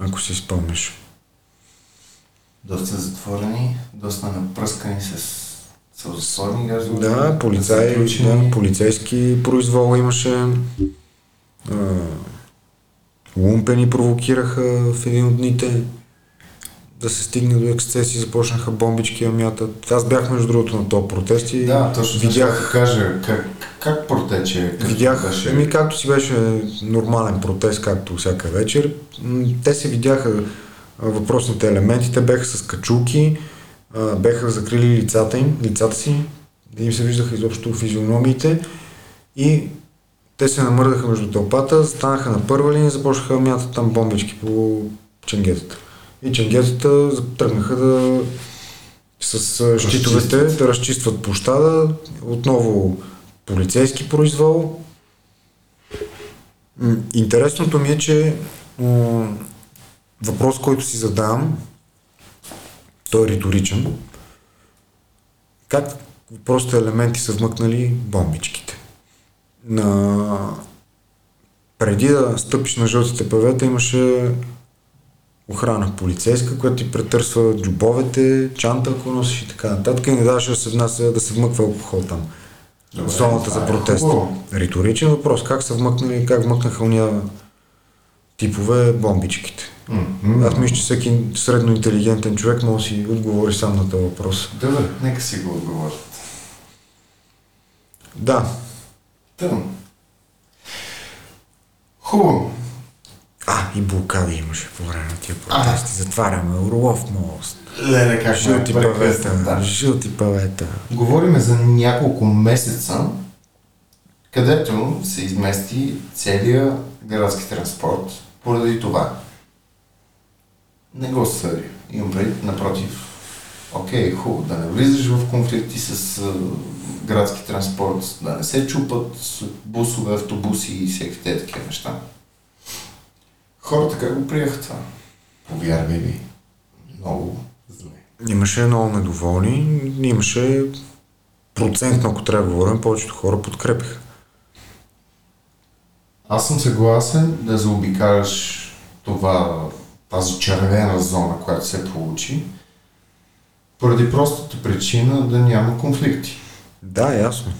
Ако си спомняш. Доста затворени, доста напръскани с сълзотворни газове. Да, заключени. да, полицейски произвол имаше. А, лумпени провокираха в един от дните. да се стигне до ексцеси, започнаха бомбички да мятат. Аз бях между другото на този протест и Да, точно видях, кажа как, как протече. Как видях, беше? ами както си беше нормален протест, както всяка вечер, те се видяха въпросните елементи, те беха с качулки, беха закрили лицата им, лицата си, да им се виждаха изобщо физиономиите и те се намърдаха между тълпата, станаха на първа линия и започнаха да мятат там бомбички по ченгетата. И ченгетата тръгнаха да с щитовете да разчистват площада, отново полицейски произвол. Интересното ми е, че въпрос, който си задавам, той е риторичен. Как въпросите елементи са вмъкнали бомбичките? На... Преди да стъпиш на жълтите павета имаше охрана полицейска, която ти претърсва джубовете, чанта, ако носиш и така нататък и не даваше да се внася, да се вмъква алкохол там. Добре, зоната за е протест. Риторичен въпрос. Как са вмъкнали, как вмъкнаха уния типове бомбичките? М-м. Аз мисля, че всеки средно интелигентен човек може да си отговори сам на този въпрос. Добре, нека си го отговорят. Да. Тъм. Хубаво. А, и блокади имаше по време на тия протести. Затваряме Орлов мост. Леле, как Жълти павета. да. Жълти павета. Говориме за няколко месеца, където се измести целият градски транспорт поради това. Не го съди. Имам предвид, напротив. Окей, хубаво, да не влизаш в конфликти с градски транспорт, да не се чупат бусове, автобуси и всеки те такива неща. Хората как го приеха това? Повярвай ви, много зле. Имаше много недоволни, имаше процентно, ако трябва да говорим, повечето хора подкрепиха. Аз съм съгласен да заобикаляш това, тази червена зона, която се получи, поради простата причина да няма конфликти. Да, ясно.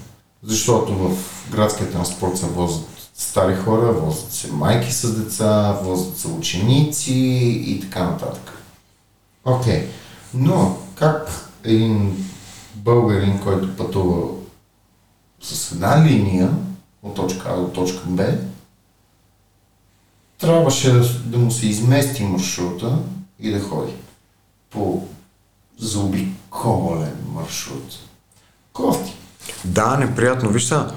Защото в градския транспорт се возят стари хора, возят се майки с деца, возят се ученици и така нататък. Окей. Но как един българин, който пътува с една линия от точка А до точка Б, трябваше да му се измести маршрута и да ходи по заобиколен маршрут. Кофти. Да, неприятно. Виж са,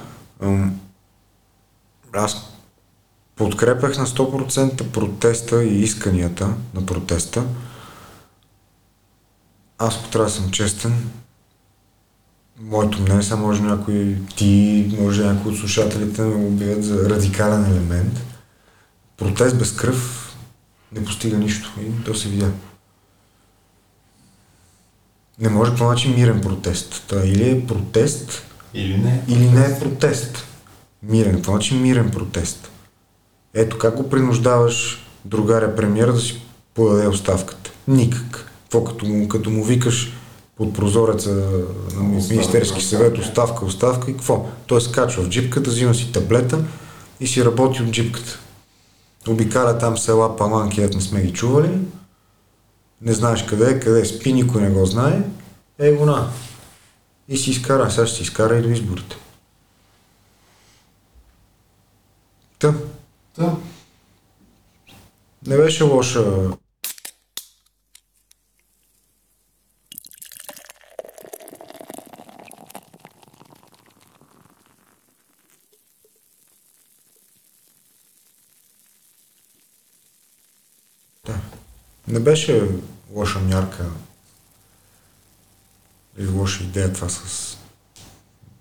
аз подкрепях на 100% протеста и исканията на протеста. Аз, ако трябва да съм честен, моето мнение, сега може някой ти, може някой от слушателите ме обявят за радикален елемент. Протест без кръв не постига нищо и то се видя. Не може по начин мирен протест. Та или е протест, Или не? или не е протест. Мирен. Това значи мирен протест. Ето как го принуждаваш другаря премьер да си подаде оставката. Никак. Какво като му, като му викаш под прозореца на Министерски съвет оставка. оставка, и какво? Той скачва в джипката, взима си таблета и си работи от джипката. Обикаля там села, паланки, не сме ги чували. Не знаеш къде е, къде спи, никой не го знае. Е, го на. И си изкара, сега ще си изкара и до изборите. Та, Да. не беше лоша Не беше лоша мярка или лоша идея това с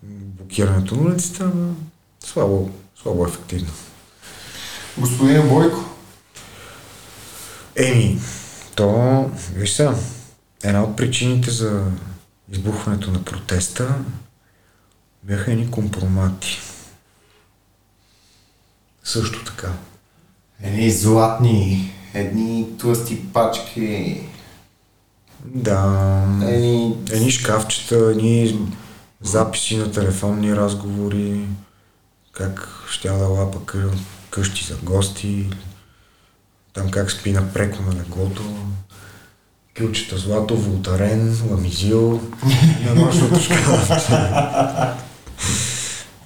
блокирането на улиците, но слабо, слабо ефективно. Господин Бойко, Еми, то, виж сега, една от причините за избухването на протеста бяха едни компромати. Също така. едни златни, едни тлъсти пачки, Да. едни... Едни шкафчета, едни записи на телефонни разговори, как ще да лапа къ- къщи за гости, там как спи напреко на леглото, Кючета, Злато, Волтарен, Ламизил, на нощното шкафче.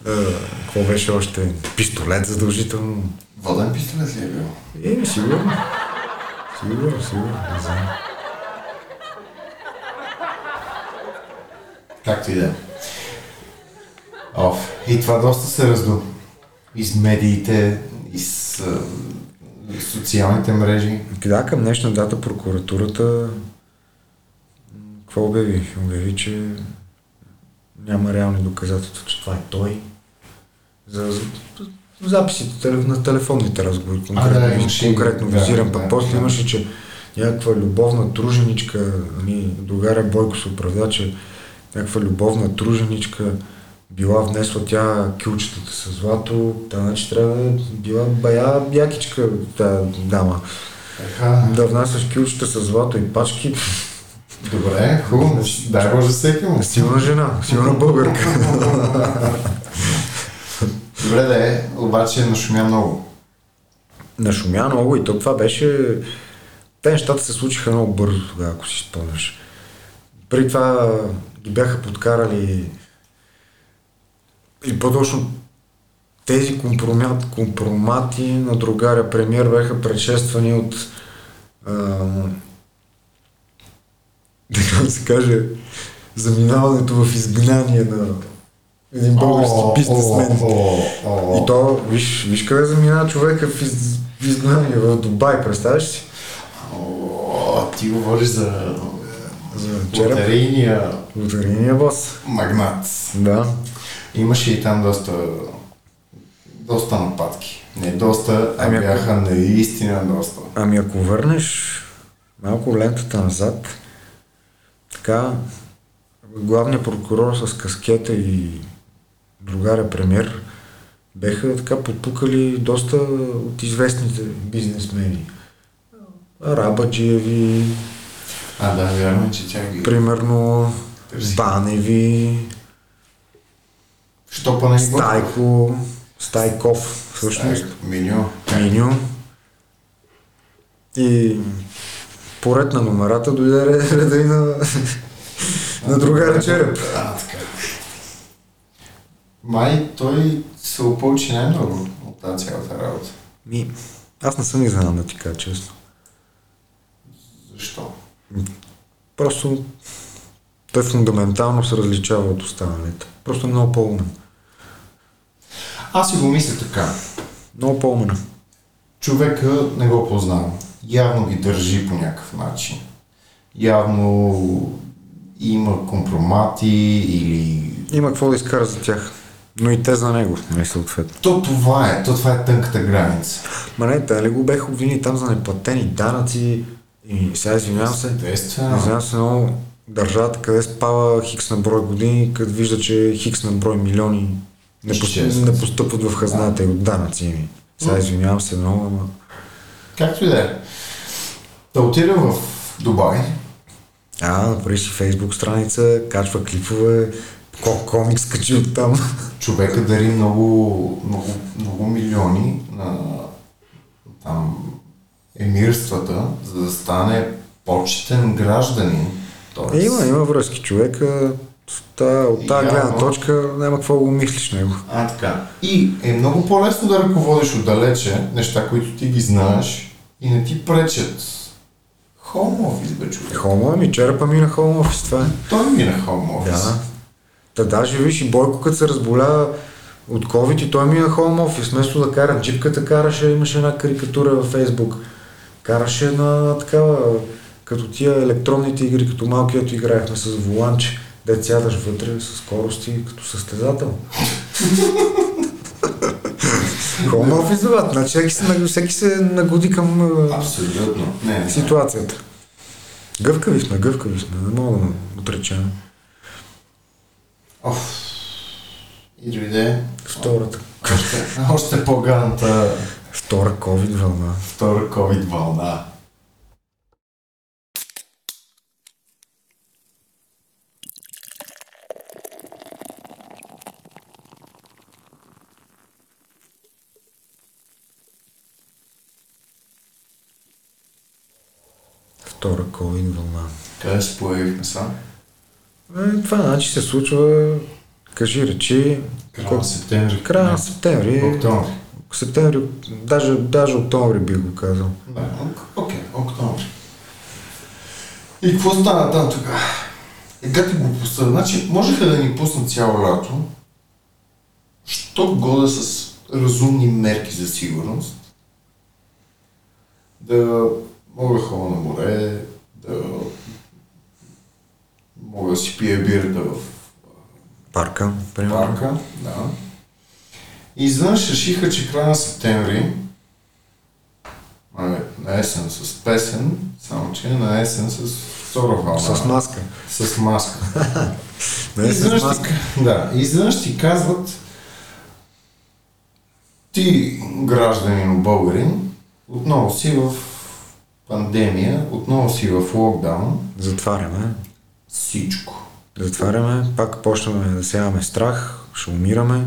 Е, Какво беше още? Пистолет задължително. Воден пистолет ли е бил? Е, сигурно. Сигурно, сигурно. Не знам. Както и да е. Оф. И това доста се разду. И с медиите, и с а, социалните мрежи. Да, към днешна дата прокуратурата какво обяви? Обяви, че няма реални доказателства, че това е той. За, за за записите на телефонните разговори, конкретно, да, имаше конкретно да, визирам. да, Пък после да. имаше, че някаква любовна труженичка, нали, другаря Бойко се оправда, че някаква любовна труженичка била внесла тя кюлчетата с злато, та значи трябва да е била бая якичка тази дама. Еха. Да внасяш кюлчета с злато и пачки, Добре, хубаво. Дай Боже всеки му. силна жена, силна българка. Добре да е, обаче нашумя много. Нашумя много и то това беше... Те нещата се случиха много бързо тогава, ако си спомняш. При това ги бяха подкарали и по-точно тези компромат, компромати на другаря премьер бяха предшествани от ам, така да се каже заминаването в изгнание на един български О, бизнесмен. о, о, о. И то, виж, виж къде заминава човека в, из, в изгнание, в Дубай, представяш си? Ти говориш за За череп. лотарийния Лотарийния бос. магнат. Да. Имаше и там доста, доста нападки. Не доста, а Ами ако- бяха наистина доста. Ами ако върнеш малко лентата назад, така, главният прокурор с каскета и другаря премьер беха така подпукали доста от известните бизнесмени. Рабаджиеви, А, да, вярно, е, че тя ги... примерно Търси. Баневи, Що па Стайко, Стайков, всъщност, Стайк, Меню. Миньо. И поред на номерата дойде ре- реда и на, на друга череп. А, така. Май той се опълчи най-много от тази цялата работа. Ми, аз не съм изненадан да ти кажа честно. Защо? Просто той фундаментално се различава от останалите. Просто е много по-умен. Аз си го мисля така. Много по-умен. Човека не го познавам. Явно ги държи по някакъв начин. Явно има компромати или... Има какво да изкара за тях. Но и те за него, не съответно. То това е, то това е тънката граница. Ма не, те ли го беха обвини там за неплатени данъци и сега извинявам се. Естествено. Извинявам се много държавата, къде спава хикс на брой години, като вижда, че хикс на брой милиони не, пос, Изчезват. не постъпват в хазната и от данъци ми. Сега извинявам се много, ама... Както и да е. Да отида в Дубай. А, направи си фейсбук страница, качва клипове, ко- комикс качи от там. Човека дари много, много, много милиони на там емирствата, за да стане почетен гражданин. Тоест, Е, има, има връзки. Човека та- от тази гледна точка няма какво го мислиш него. А, така. И е много по-лесно да ръководиш отдалече неща, които ти ги знаеш и не ти пречат. Home офис, бе, човек. Хомо, ами черепа ми на хоум офис, това е. Той ми е на home офис. Да. Та даже виж и Бойко, като се разболя от COVID и той ми е на хоум офис. Вместо да кара джипката, караше, имаше една карикатура във Фейсбук. Караше на такава, като тия електронните игри, като малкието играехме с воланче, да сядаш вътре с скорости като състезател. Хоум офис. Значи всеки се, всеки се нагоди към Абсолютно. Не, не. ситуацията. Гъвкави сме, гъвкави сме, не мога да отречем. Оф. И дойде Втората. още, още по-ганата Втора COVID вълна. втора COVID вълна. втора COVID вълна. Къде се появихме сам? Е, това значи се случва, кажи речи, Края на септември. края на септември. Октомври. Септември, даже, даже октомври бих го казал. Да, окей, октомври. И какво стана там тогава? Ега ти го пусна. Значи, можеха да ни пуснат цяло лято, що года с разумни мерки за сигурност, да мога да ходя на море, да мога да си пия бирата в Парка, примерно. парка, да. И изведнъж решиха, че края на септември, а, на есен с песен, само че на есен с втора вълна. С маска. С маска. И с маска. Да, изведнъж ти казват, ти, гражданин българин, отново си в пандемия, отново си в локдаун, Затваряме. Всичко. Затваряме, пак почваме да сяваме страх, ще умираме.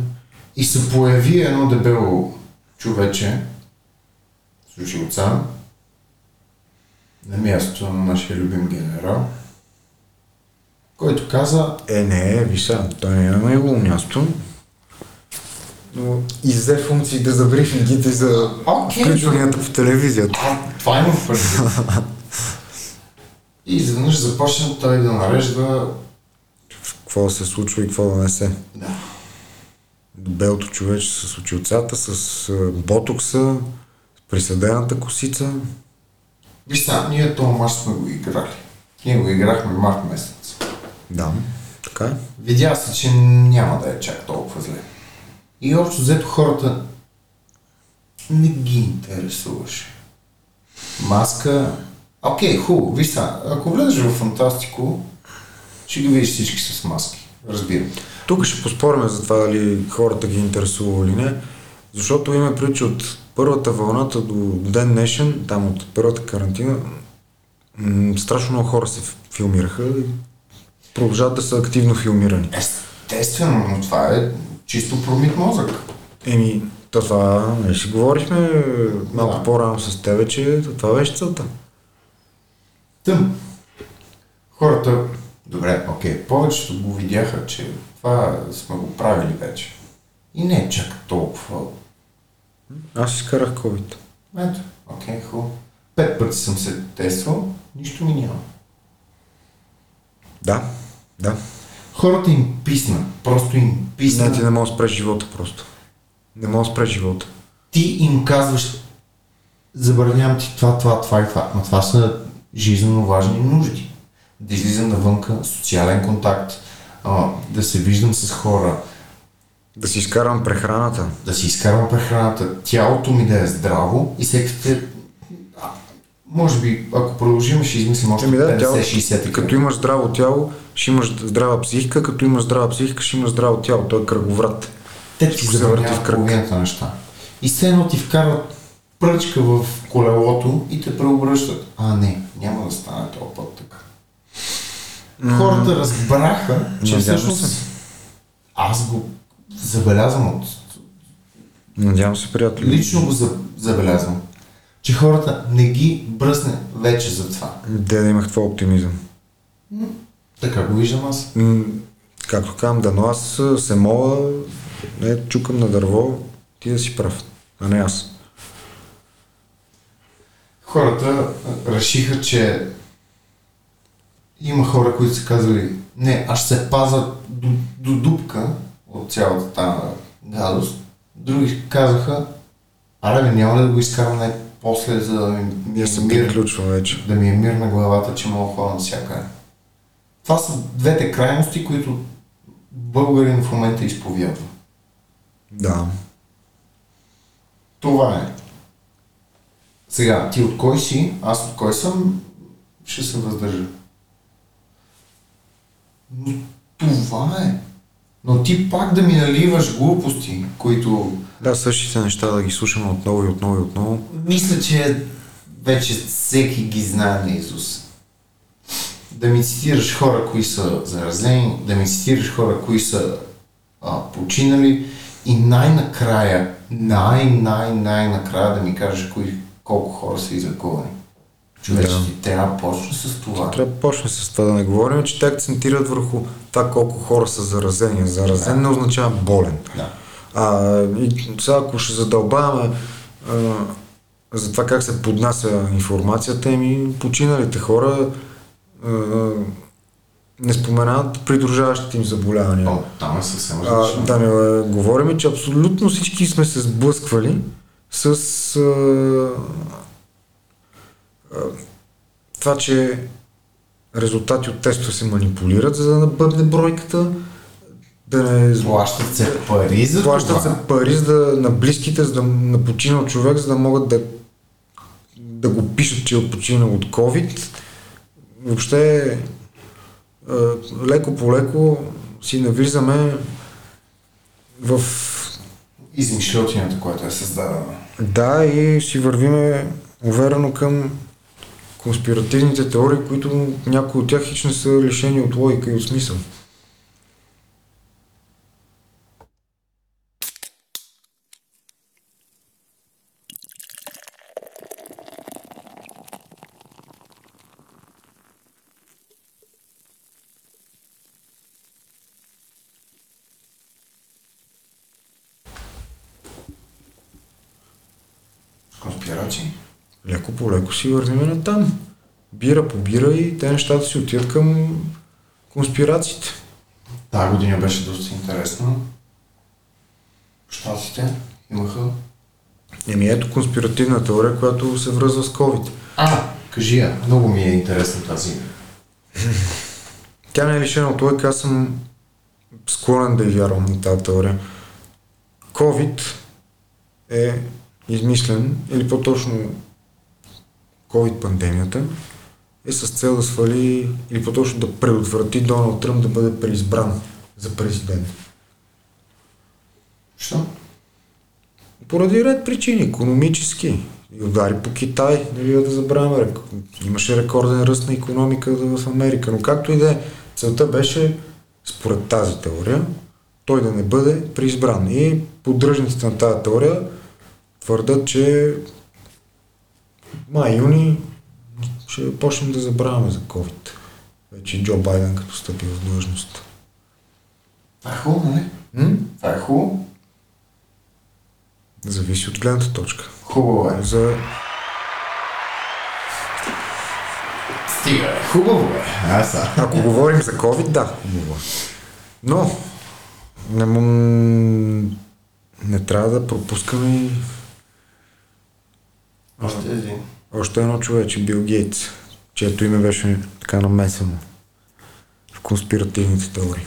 И се появи едно дебело човече, с очилца, на мястото на нашия любим генерал, който каза, Е, не, виж той не е на негово място. Но иззе функциите за брифингите за Окей, включванията по телевизията. това, това има предвид. И изведнъж започна той да нарежда Какво да се случва и какво да не се. да, Белото човече с очилцата, с ботокса, с присъдената косица. Виж сега, ние този мач сме го играли. Ние го играхме март месец. Да, така е. Видя се, че няма да е чак толкова зле. И общо взето хората не ги интересуваше. Маска... Окей, хубаво. Виж сега, ако влезеш в фантастико, ще ги видиш всички с маски. Разбирам. Тук ще поспорим за това дали хората ги интересува или не, защото има прича от първата вълната до ден днешен, там от първата карантина, м- страшно много хора се филмираха и продължават да са активно филмирани. Естествено, но това е чисто промит мозък. Еми, то това, не си говорихме малко Да. по-рано с тебе, че това беше целта. Тъм. Хората, добре, окей, повечето го видяха, че това сме го правили вече. И не е чак толкова. Аз изкарах COVID. Ето, окей, хубаво. Пет пъти съм се тествал, нищо ми няма. Да, да. Хората им писна, просто им писна. Не, ти не можеш да спреш живота просто. Не можеш да спреш живота. Ти им казваш, забранявам ти това, това, това и това. Но това са жизненно важни нужди. Да излизам навънка, социален контакт, а, да се виждам с хора, Да си изкарвам прехраната. да си изкарвам прехраната, тялото ми да е здраво и всеки Може би, ако продължим, ще измислим още Еми да, 50-60 Като имаш здраво тяло, ще имаш здрава психика, като имаш здрава психика, ще имаш здраво тяло. Той е кръговрат. Те ти Всичко се върти в кръг. половината неща. И все едно ти вкарват пръчка в колелото и те преобръщат. А, не, няма да стане този път така. Хората разбраха, че Надявам всъщност се. аз го забелязвам от... Надявам се, приятели. Лично го за- забелязвам. Че хората не ги бръсне вече за това. Де да имах това оптимизъм. Така го виждам аз. Както казвам, да, но аз се мола, не чукам на дърво, ти да си прав, а не аз. Хората решиха, че има хора, които са казали, не, аз ще се паза до, до дупка от цялата тази гадост. Други казаха, аре бе, няма ли да го изкарам най-после, за да ми, ми е мир, вече. да ми е мир на главата, че мога ходя навсякъде. Това са двете крайности, които българин в момента изповядва. Да. Това е. Сега, ти от кой си, аз от кой съм, ще се въздържа. Но това е. Но ти пак да ми наливаш глупости, които Да, същите неща да ги слушаме отново и отново и отново. мисля, че вече всеки ги знае на Исус. Да ми цитираш хора, кои са заразени, да ми цитираш хора, кои са а, починали и най-накрая, най-най-най-накрая да ми кажеш кои, колко хора са излекувани. Човече Да. трябва да почне с това. Трябва да почне с това да не говорим, че те акцентират върху това колко хора са заразени. Заразен не означава болен. Да. А, и сега ако ще задълбаваме за това как се поднася информацията, еми починалите хора а, не споменават придружаващите им заболявания. О, там е съвсем А, различно. да не говорим, че абсолютно всички сме се сблъсквали с а, а, това, че резултати от тестове се манипулират, за да набъбне бройката, да не Плащат се пари за плащат това. се пари за да, на близките, за да, на починал човек, за да могат да, да го пишат, че е починал от COVID. Въобще леко по леко си навлизаме в Измишлетината, която е създадена. Да и си вървиме уверено към конспиративните теории, които някои от тях хич не са лишени от логика и от смисъл. Конспирации. Леко по леко си вървиме на там. Бира по бира и те нещата си отиват към конспирациите. Та година беше доста интересна. Штатите имаха... Еми ето конспиративна теория, която се връзва с COVID. А, кажи я. Много ми е интересна тази. Тя не е лишена от логика, аз съм склонен да й вярвам на тази теория. COVID е измислен, или по-точно COVID пандемията е с цел да свали, или по-точно да предотврати Доналд Тръмп да бъде преизбран за президент. Що? Поради ред причини, економически. И удари по Китай, нали да забравяме. Имаше рекорден ръст на економиката в Америка. Но както и да е, целта беше, според тази теория, той да не бъде преизбран. И поддръжниците на тази теория твърдят, че май-юни ще почнем да забравяме за COVID. Вече Джо Байден като стъпи в длъжност. Това е хубаво, не? М? Това е хубаво. Зависи от гледната точка. Хубаво е. За Стига е. Хубаво е. А, са. Ако говорим за COVID, да, хубаво. е. Но не, не трябва да пропускаме Още един. още едно човече, Бил Гейтс, чието име беше така намесено в конспиративните теории.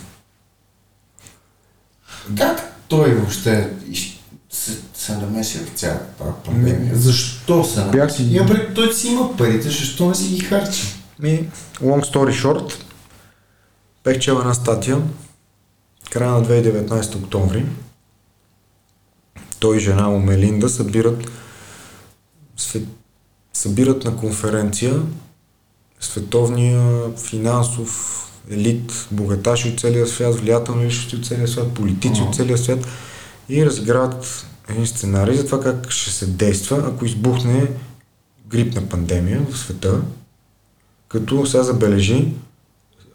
Как той въобще се, се намеси в цялата тази пандемия? Защо се намеси? Бях си- пред, той си има парите, защо не си ги харчи? Ми, long story short, бех чел една статия, края на 2019 октомври. Той жена му Мелинда събират, свет, събират на конференция световния финансов елит, богаташи от целия свят, влиятелни личности от целия свят, политици от целия свят и разиграват един сценарий за това как ще се действа, ако избухне грипна пандемия в света, като сега забележи,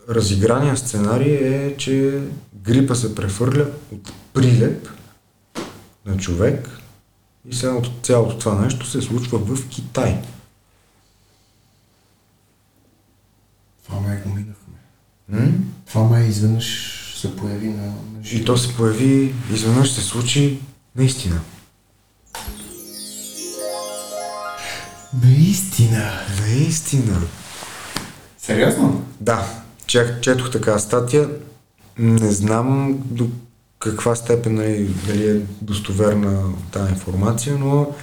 разиграния сценарий е, че грипа се прехвърля от прилеп на човек и сега от цялото това нещо се случва в Китай. Това май го минахме. М? Това май изведнъж се появи на, на И то се появи, изведнъж се случи наистина. Наистина. Наистина. Сериозно? Да, чак, четох така статия. Не знам до каква степен е, дали е достоверна тази информация, но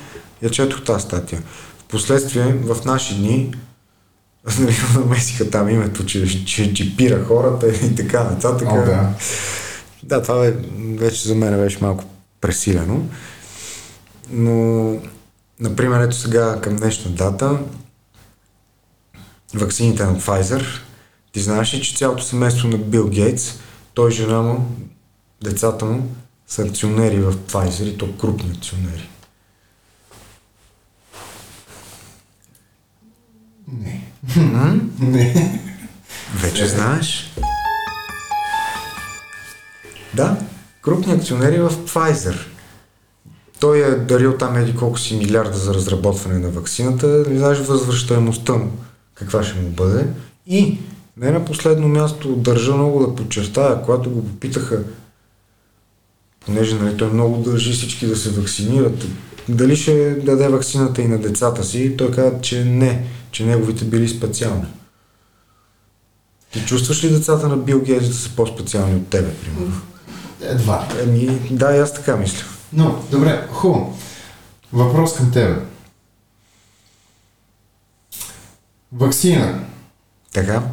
я четох тази статия. Впоследствие, в наши дни, нали, намесиха там името, че, че чипира хората и така нататък. О, да. Да, това бе, вече за мен беше малко пресилено. Но, например, ето сега към днешна дата, ваксините на Pfizer, ти знаеш ли, че цялото семейство на Бил Гейтс, той, жена му, децата му са акционери в Pfizer и то крупни акционери. Не. Вече знаеш. Да, крупни акционери в Pfizer. Той е дарил там еди колко си милиарда за разработване на вакцината. Не знаеш възвръщаемостта му, каква ще му бъде. И не на последно място държа много да подчертая, когато го попитаха, понеже нали, той много държи всички да се вакцинират, дали ще даде вакцината и на децата си, той каза, че не, че неговите били специални. Ти чувстваш ли децата на Бил Гейтс да са по-специални от тебе, примерно? Едва. Еми, да, и аз така мисля. Но, добре, хубаво. Въпрос към тебе. Ваксина Така?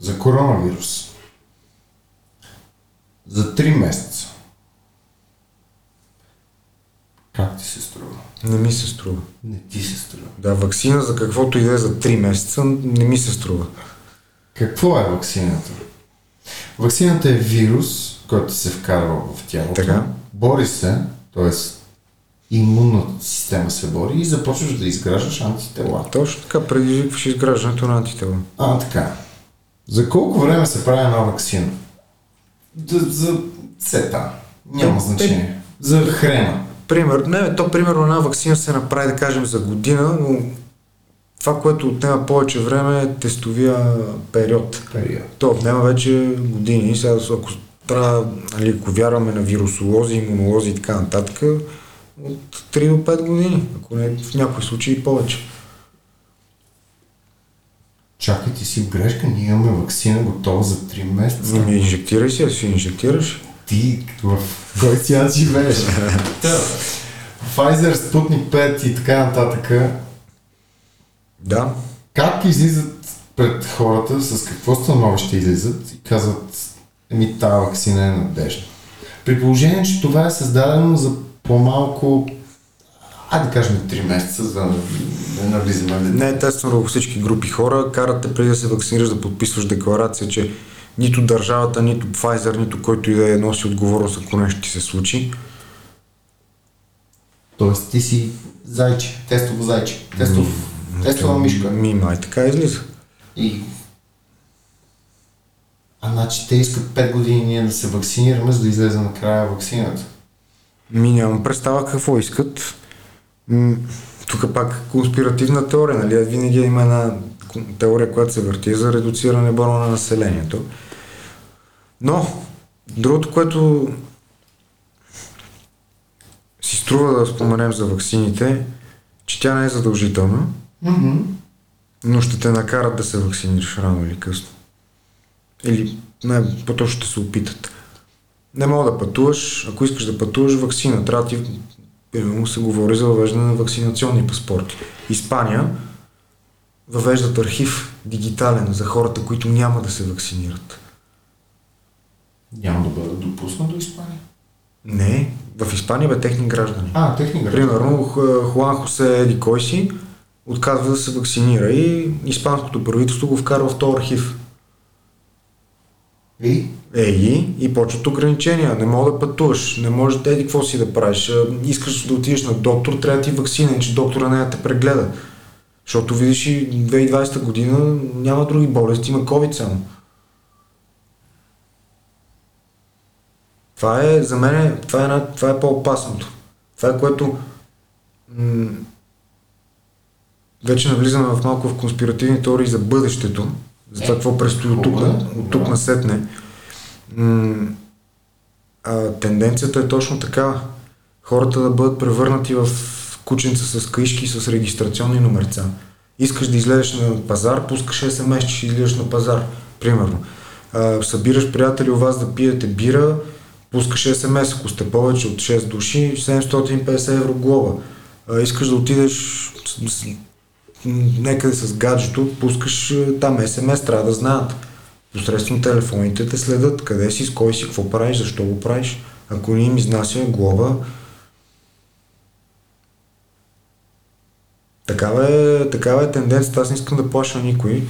за коронавирус. За 3 месеца. Как ти се струва? Не ми се струва. Не ти се струва. Да, вакцина за каквото и да е за 3 месеца не ми се струва. Какво е ваксината? Ваксината е вирус, който се вкарва в тялото. Така. Бори се, т.е. имунната система се бори и започваш да изграждаш антитела. Точно така, предизвикваш изграждането на антитела. А, така. За колко време се прави една вакцина? За, за сета. Няма Те- значение. За хрена. Пример, не, то примерно една вакцина се направи, да кажем, за година, но това, което отнема повече време е тестовия период. Период. То отнема вече години. Сега, ако трябва, нали, ако вярваме на вирусолози, имунолози и така нататък, от 3 до 5 години, ако не в някои случаи повече. Чакай ти си в грешка, ние имаме вакцина готова за 3 месеца. Ами инжектирай си, а си инжектираш. Ти в кой свят живееш? Pfizer, Sputnik 5 и така нататък. Да. Как излизат пред хората, с какво становище излизат и казват, еми тази вакцина е надежда. При положение, че това е създадено за по-малко, айде да кажем 3 месеца, за да не навлизаме Не е тествано във всички групи хора. Карате преди да се вакцинираш да подписваш декларация, че нито държавата, нито Pfizer, нито който и да е носи отговорност, ако нещо ти се случи. Тоест ти си зайче, тестово зайче, тестов, тестова мишка. Ми, май така излиза. И... А значи те искат 5 години ние да се вакцинираме, за да излезе накрая вакцината. Ми нямам представа какво искат. Тук пак конспиративна теория, нали? Винаги има една теория, която се върти за редуциране броя на населението. Но, другото, което си струва да споменем за ваксините, че тя не е задължителна, Mm-hmm. но ще те накарат да се вакцинираш рано или късно. Или по-точно ще се опитат. Не мога да пътуваш, ако искаш да пътуваш, вакцина. Трябва ти, примерно се говори за въвеждане на вакцинационни паспорти. Испания въвеждат архив дигитален за хората, които няма да се вакцинират. Няма да бъде допуснат до Испания. Не, в Испания бе техни граждани. А, техника. Примерно Х- Хуан Хосе Еди кой си отказва да се вакцинира и испанското правителство го вкарва в този архив. И? Ей, и почват ограничения. Не мога да пътуваш, не можеш да еди какво си да правиш. Искаш да отидеш на доктор, трябва да ти вакцина, че доктора не те прегледа. Защото видиш и 2020 година няма други болести, има COVID само. Това е, за мен, това е, това е по-опасното. Това е което м- вече навлизаме в малко в конспиративни теории за бъдещето, за това какво предстои от тук, от тук на сетне. М- а, тенденцията е точно така. Хората да бъдат превърнати в кученца с каишки с регистрационни номерца. Искаш да излезеш на пазар, пускаш смс, че ще излезеш на пазар, примерно. А, събираш приятели у вас да пиете бира, пускаш смс, ако сте повече от 6 души, 750 евро глоба. А, искаш да отидеш някъде с гаджето, пускаш е, там смс, трябва да знаят. Посредством телефоните те следят къде си, с кой си, какво правиш, защо го правиш. Ако не им изнася глоба, Такава е, такава е тенденцията. Аз не искам да плаша никой.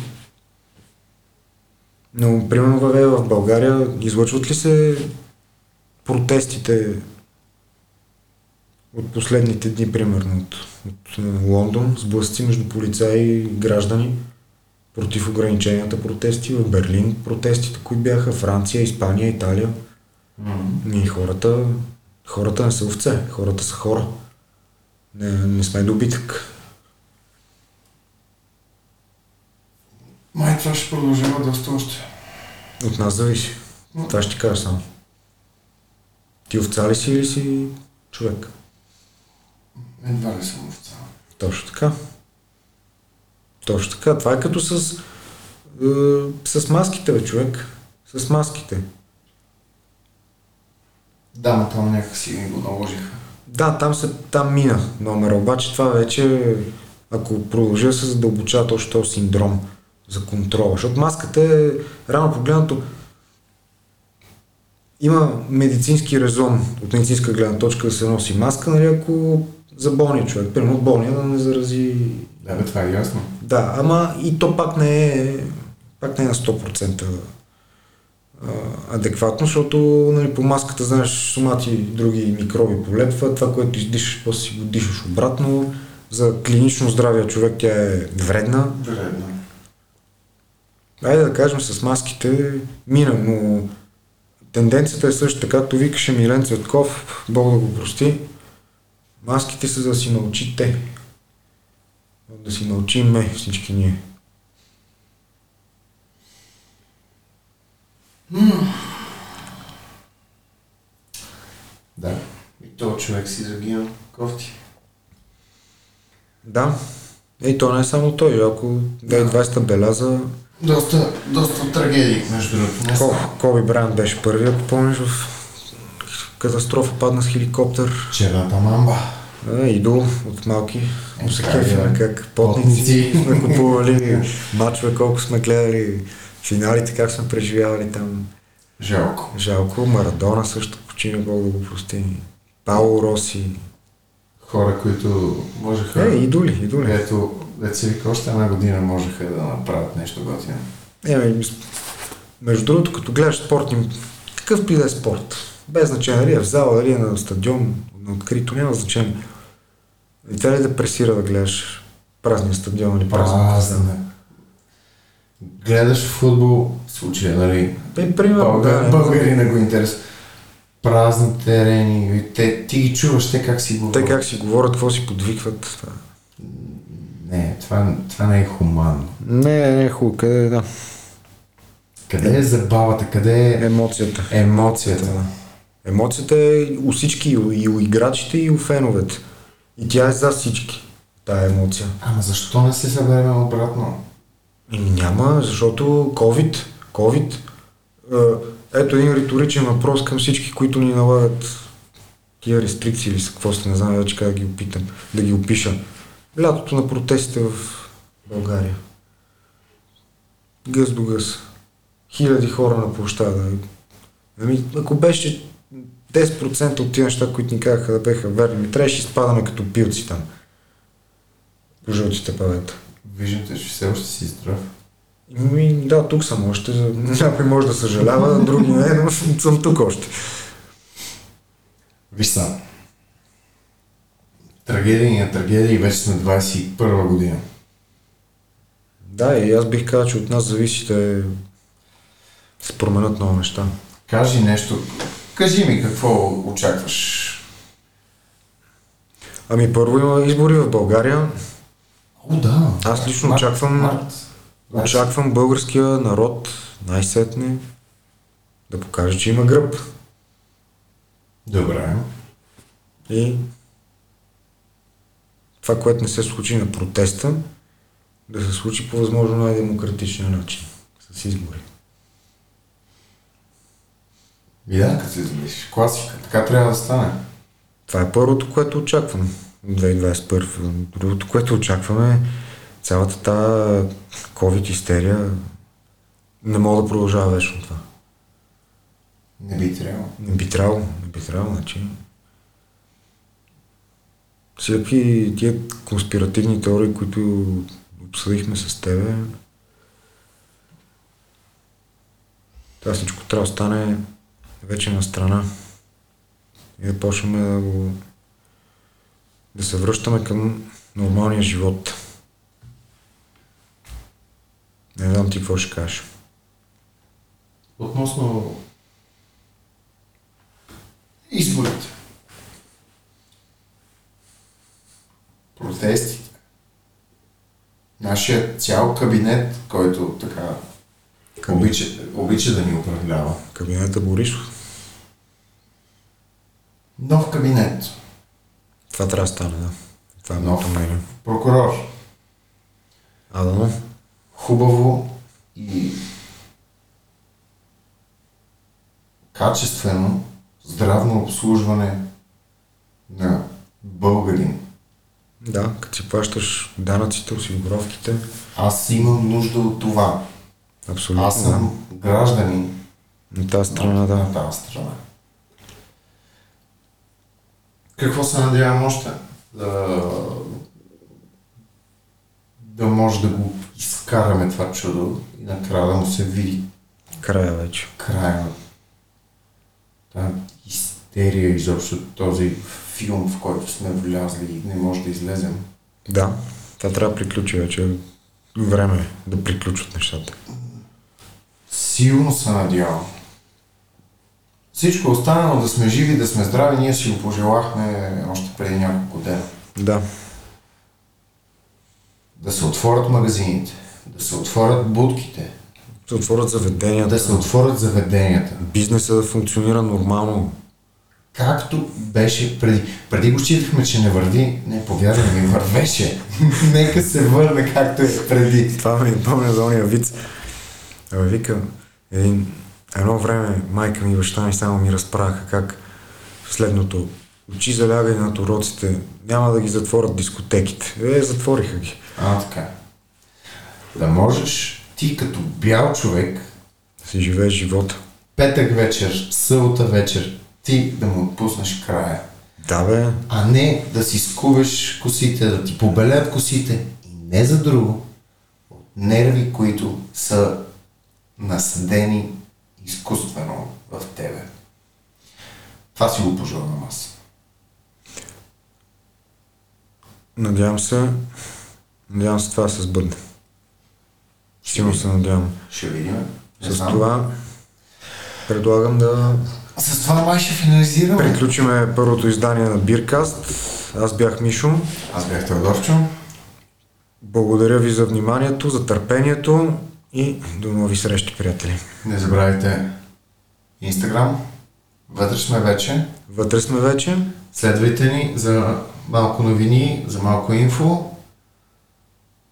Но, примерно, в, България излъчват ли се протестите от последните дни, примерно от, от е, Лондон, сблъсъци между полицаи и граждани против ограниченията протести, в Берлин протестите, които бяха, Франция, Испания, Италия. И хората, хората не са овце, хората са хора. Не, не сме добитък. Май това ще продължава доста още. От нас зависи. Това ще ти кажа само. Ти овца ли си или си човек? Едва ли съм овца. Точно така. Точно така. Това е като с, е, с маските, бе, човек. С маските. Да, но там някак си ми го наложиха. Да, там, се, там мина номера, обаче това вече, ако продължа се задълбочава точно този синдром за контрола, защото маската е, рано погледнато, има медицински резон от медицинска гледна точка да се носи маска, нали, ако за болния човек, примерно болния да не зарази Да, бе, това е ясно. да, ама и то пак не е, пак не е на 100% а, адекватно, защото нали, по маската знаеш сумати други микроби полепва, това, което издишаш, после си го дишаш обратно. За клинично здравия човек тя е вредна. Вредно. Айде да кажем с маските мина, но тенденцията е също така, както викаше Милен Цветков, Бог да го прости, маските са за да си научите. Да си научиме всички ние. Да. И то човек си загина кофти. Да. Ей, то не е само той. Ако 2020 беляза, Доста, доста трагедии, между другото. Коби Брайант беше първи, ако помниш в катастрофа падна с хеликоптер. Черната мамба. А, идол от малки. Е, се е, кефиме как потници сме купували, мачове колко сме гледали, финалите как сме преживявали там. Жалко. Жалко, Марадона също почина, Бог да го прости. Пауло Роси. Хора, които можеха... Е, идоли, идоли. Ето, се вика, още една година можеха да направят нещо готино. Е, мис- между другото, като гледаш спортни, какъв би да е спорт, без значение, дали е в зала, дали е на стадион, на открито, няма значение. И трябва ли да пресира да гледаш празния стадион или зала? Празна. Гледаш футбол, в случая, нали? Е, примерно, Българ, да, българи не го интерес. Празни терени, те, ти ги чуваш, те как си говорят. Те как си говорят, какво си подвикват. Това. Не, това, това не е хуманно. Не, не е хубаво, къде е, да. Къде е забавата, къде е Емоцията. емоцията? Емоцията е у всички, и у, играчите, и у феновете. И тя е за всички, тая емоция. Ама защо не се съберем обратно? Еми няма, защото COVID, COVID, е, ето един риторичен въпрос към всички, които ни налагат тия рестрикции или са какво сте, не знам вече как да ги опитам, да ги опиша. Лятото на протестите в България. Гъс до гъс. Хиляди хора на площада. Ами, ако беше 10% от тия неща, които ни казаха да беха верни, ми трябваше да изпадаме като пилци там. По жълтите павета. Виждате, че все още си здрав. Ми, да, тук съм още. Някой може да съжалява, други не, но съм тук още. Виж са. Трагедия на трагедия и вече сме 21 година. Да, и аз бих казал, че от нас зависи да се променят много неща. Кажи нещо. Кажи ми какво очакваш. Ами първо има избори в България. О, да. Аз лично Март, очаквам- Март. Очаквам българския народ най-сетне да покаже, че има гръб. Добре. И това, което не се случи на протеста, да се случи по възможно най-демократичния начин. С избори. И да, като се замислиш. Класика. Така трябва да стане. Това е първото, което очаквам. 2021. Другото, което очакваме, цялата тази COVID истерия не мога да продължава вечно това. Не би трябвало. Не би трябвало, не би трябвало, значи. Всякакви тия конспиративни теории, които обсъдихме с тебе, това всичко трябва да стане вече на страна. И да почнем да го да се връщаме към нормалния живот. Не знам ти какво ще кажеш. Относно изборите, протестите, нашия цял кабинет, който така обича, обича да ни управлява. Кабинета Борисов. Нов кабинет, Това трябва да стане, да. Това е моето мнение. прокурор, А, да, но. хубаво и качествено здравно обслужване на българин. Да, като си плащаш данъците, осигуровките. Аз имам нужда от това. Абсолютно, Аз съм гражданин да. На тази страна, да. на тази страна. Какво се надявам още? Да, да може да го изкараме това чудо и накрая да му се види Края вече. края тази истерия изобщо този филм, в който сме влязли и не може да излезем. Да, това трябва да приключи вече. Време е да приключат нещата. Силно се надявам. Всичко останало да сме живи, да сме здрави, ние си го пожелахме още преди няколко дена. Да, Да се отворят магазините, да се отворят будките, се отворят заведенията, да се отворят заведенията. бизнеса да функционира нормално. Както беше преди. Преди го считахме, че не върви. Не, повярвай ми, вървеше. Нека се върне както е преди. Това ми напомня за ония виц. Абе, викам, един, едно време майка ми и баща ми само ми разправяха как следното. Очи залягай над уроците, няма да ги затворят дискотеките. Е, затвориха ги. А, така. Да можеш ти като бял човек, Да си живееш живота. петък вечер, събота вечер, ти да му отпуснеш края. Да, бе, А не да си скубеш косите, да ти побелят косите. И не за друго. От нерви, които са насъдени изкуствено в тебе. Това си го пожелавам аз. надявам се, надявам се това да се сбъдне. Силно се надявам. Ще видим. С знам. това предлагам да С това май ще финализираме. приключиме първото издание на Биркаст. Аз бях Мишо. Аз бях Теодорчо. Благодаря ви за вниманието, за търпението и до нови срещи, приятели. Не забравяйте Инстаграм. Вътре сме вече. Вътре сме вече. Следвайте ни за малко новини, за малко инфо.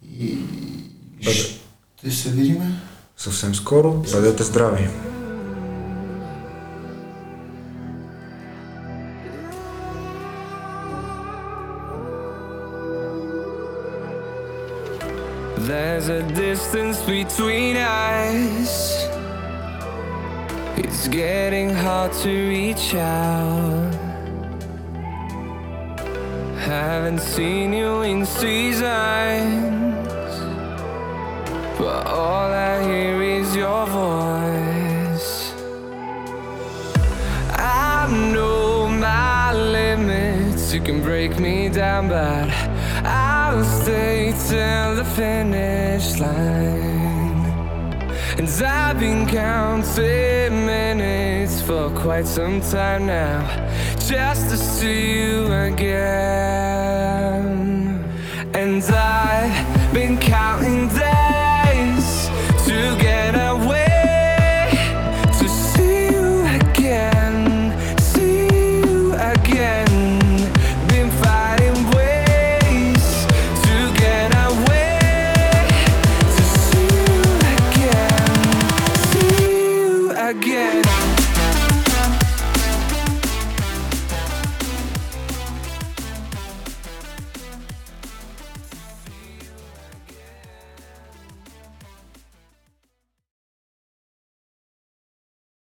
И ще се видиме. Съвсем скоро. Бъдете здрави! There's a distance between us. It's getting hard to reach out. Haven't seen you in seasons, but all I hear is your voice. I know my limits. You can break me down, but I'll stay till the finish line. And I've been counting minutes for quite some time now, just to see you again. And I've been counting days.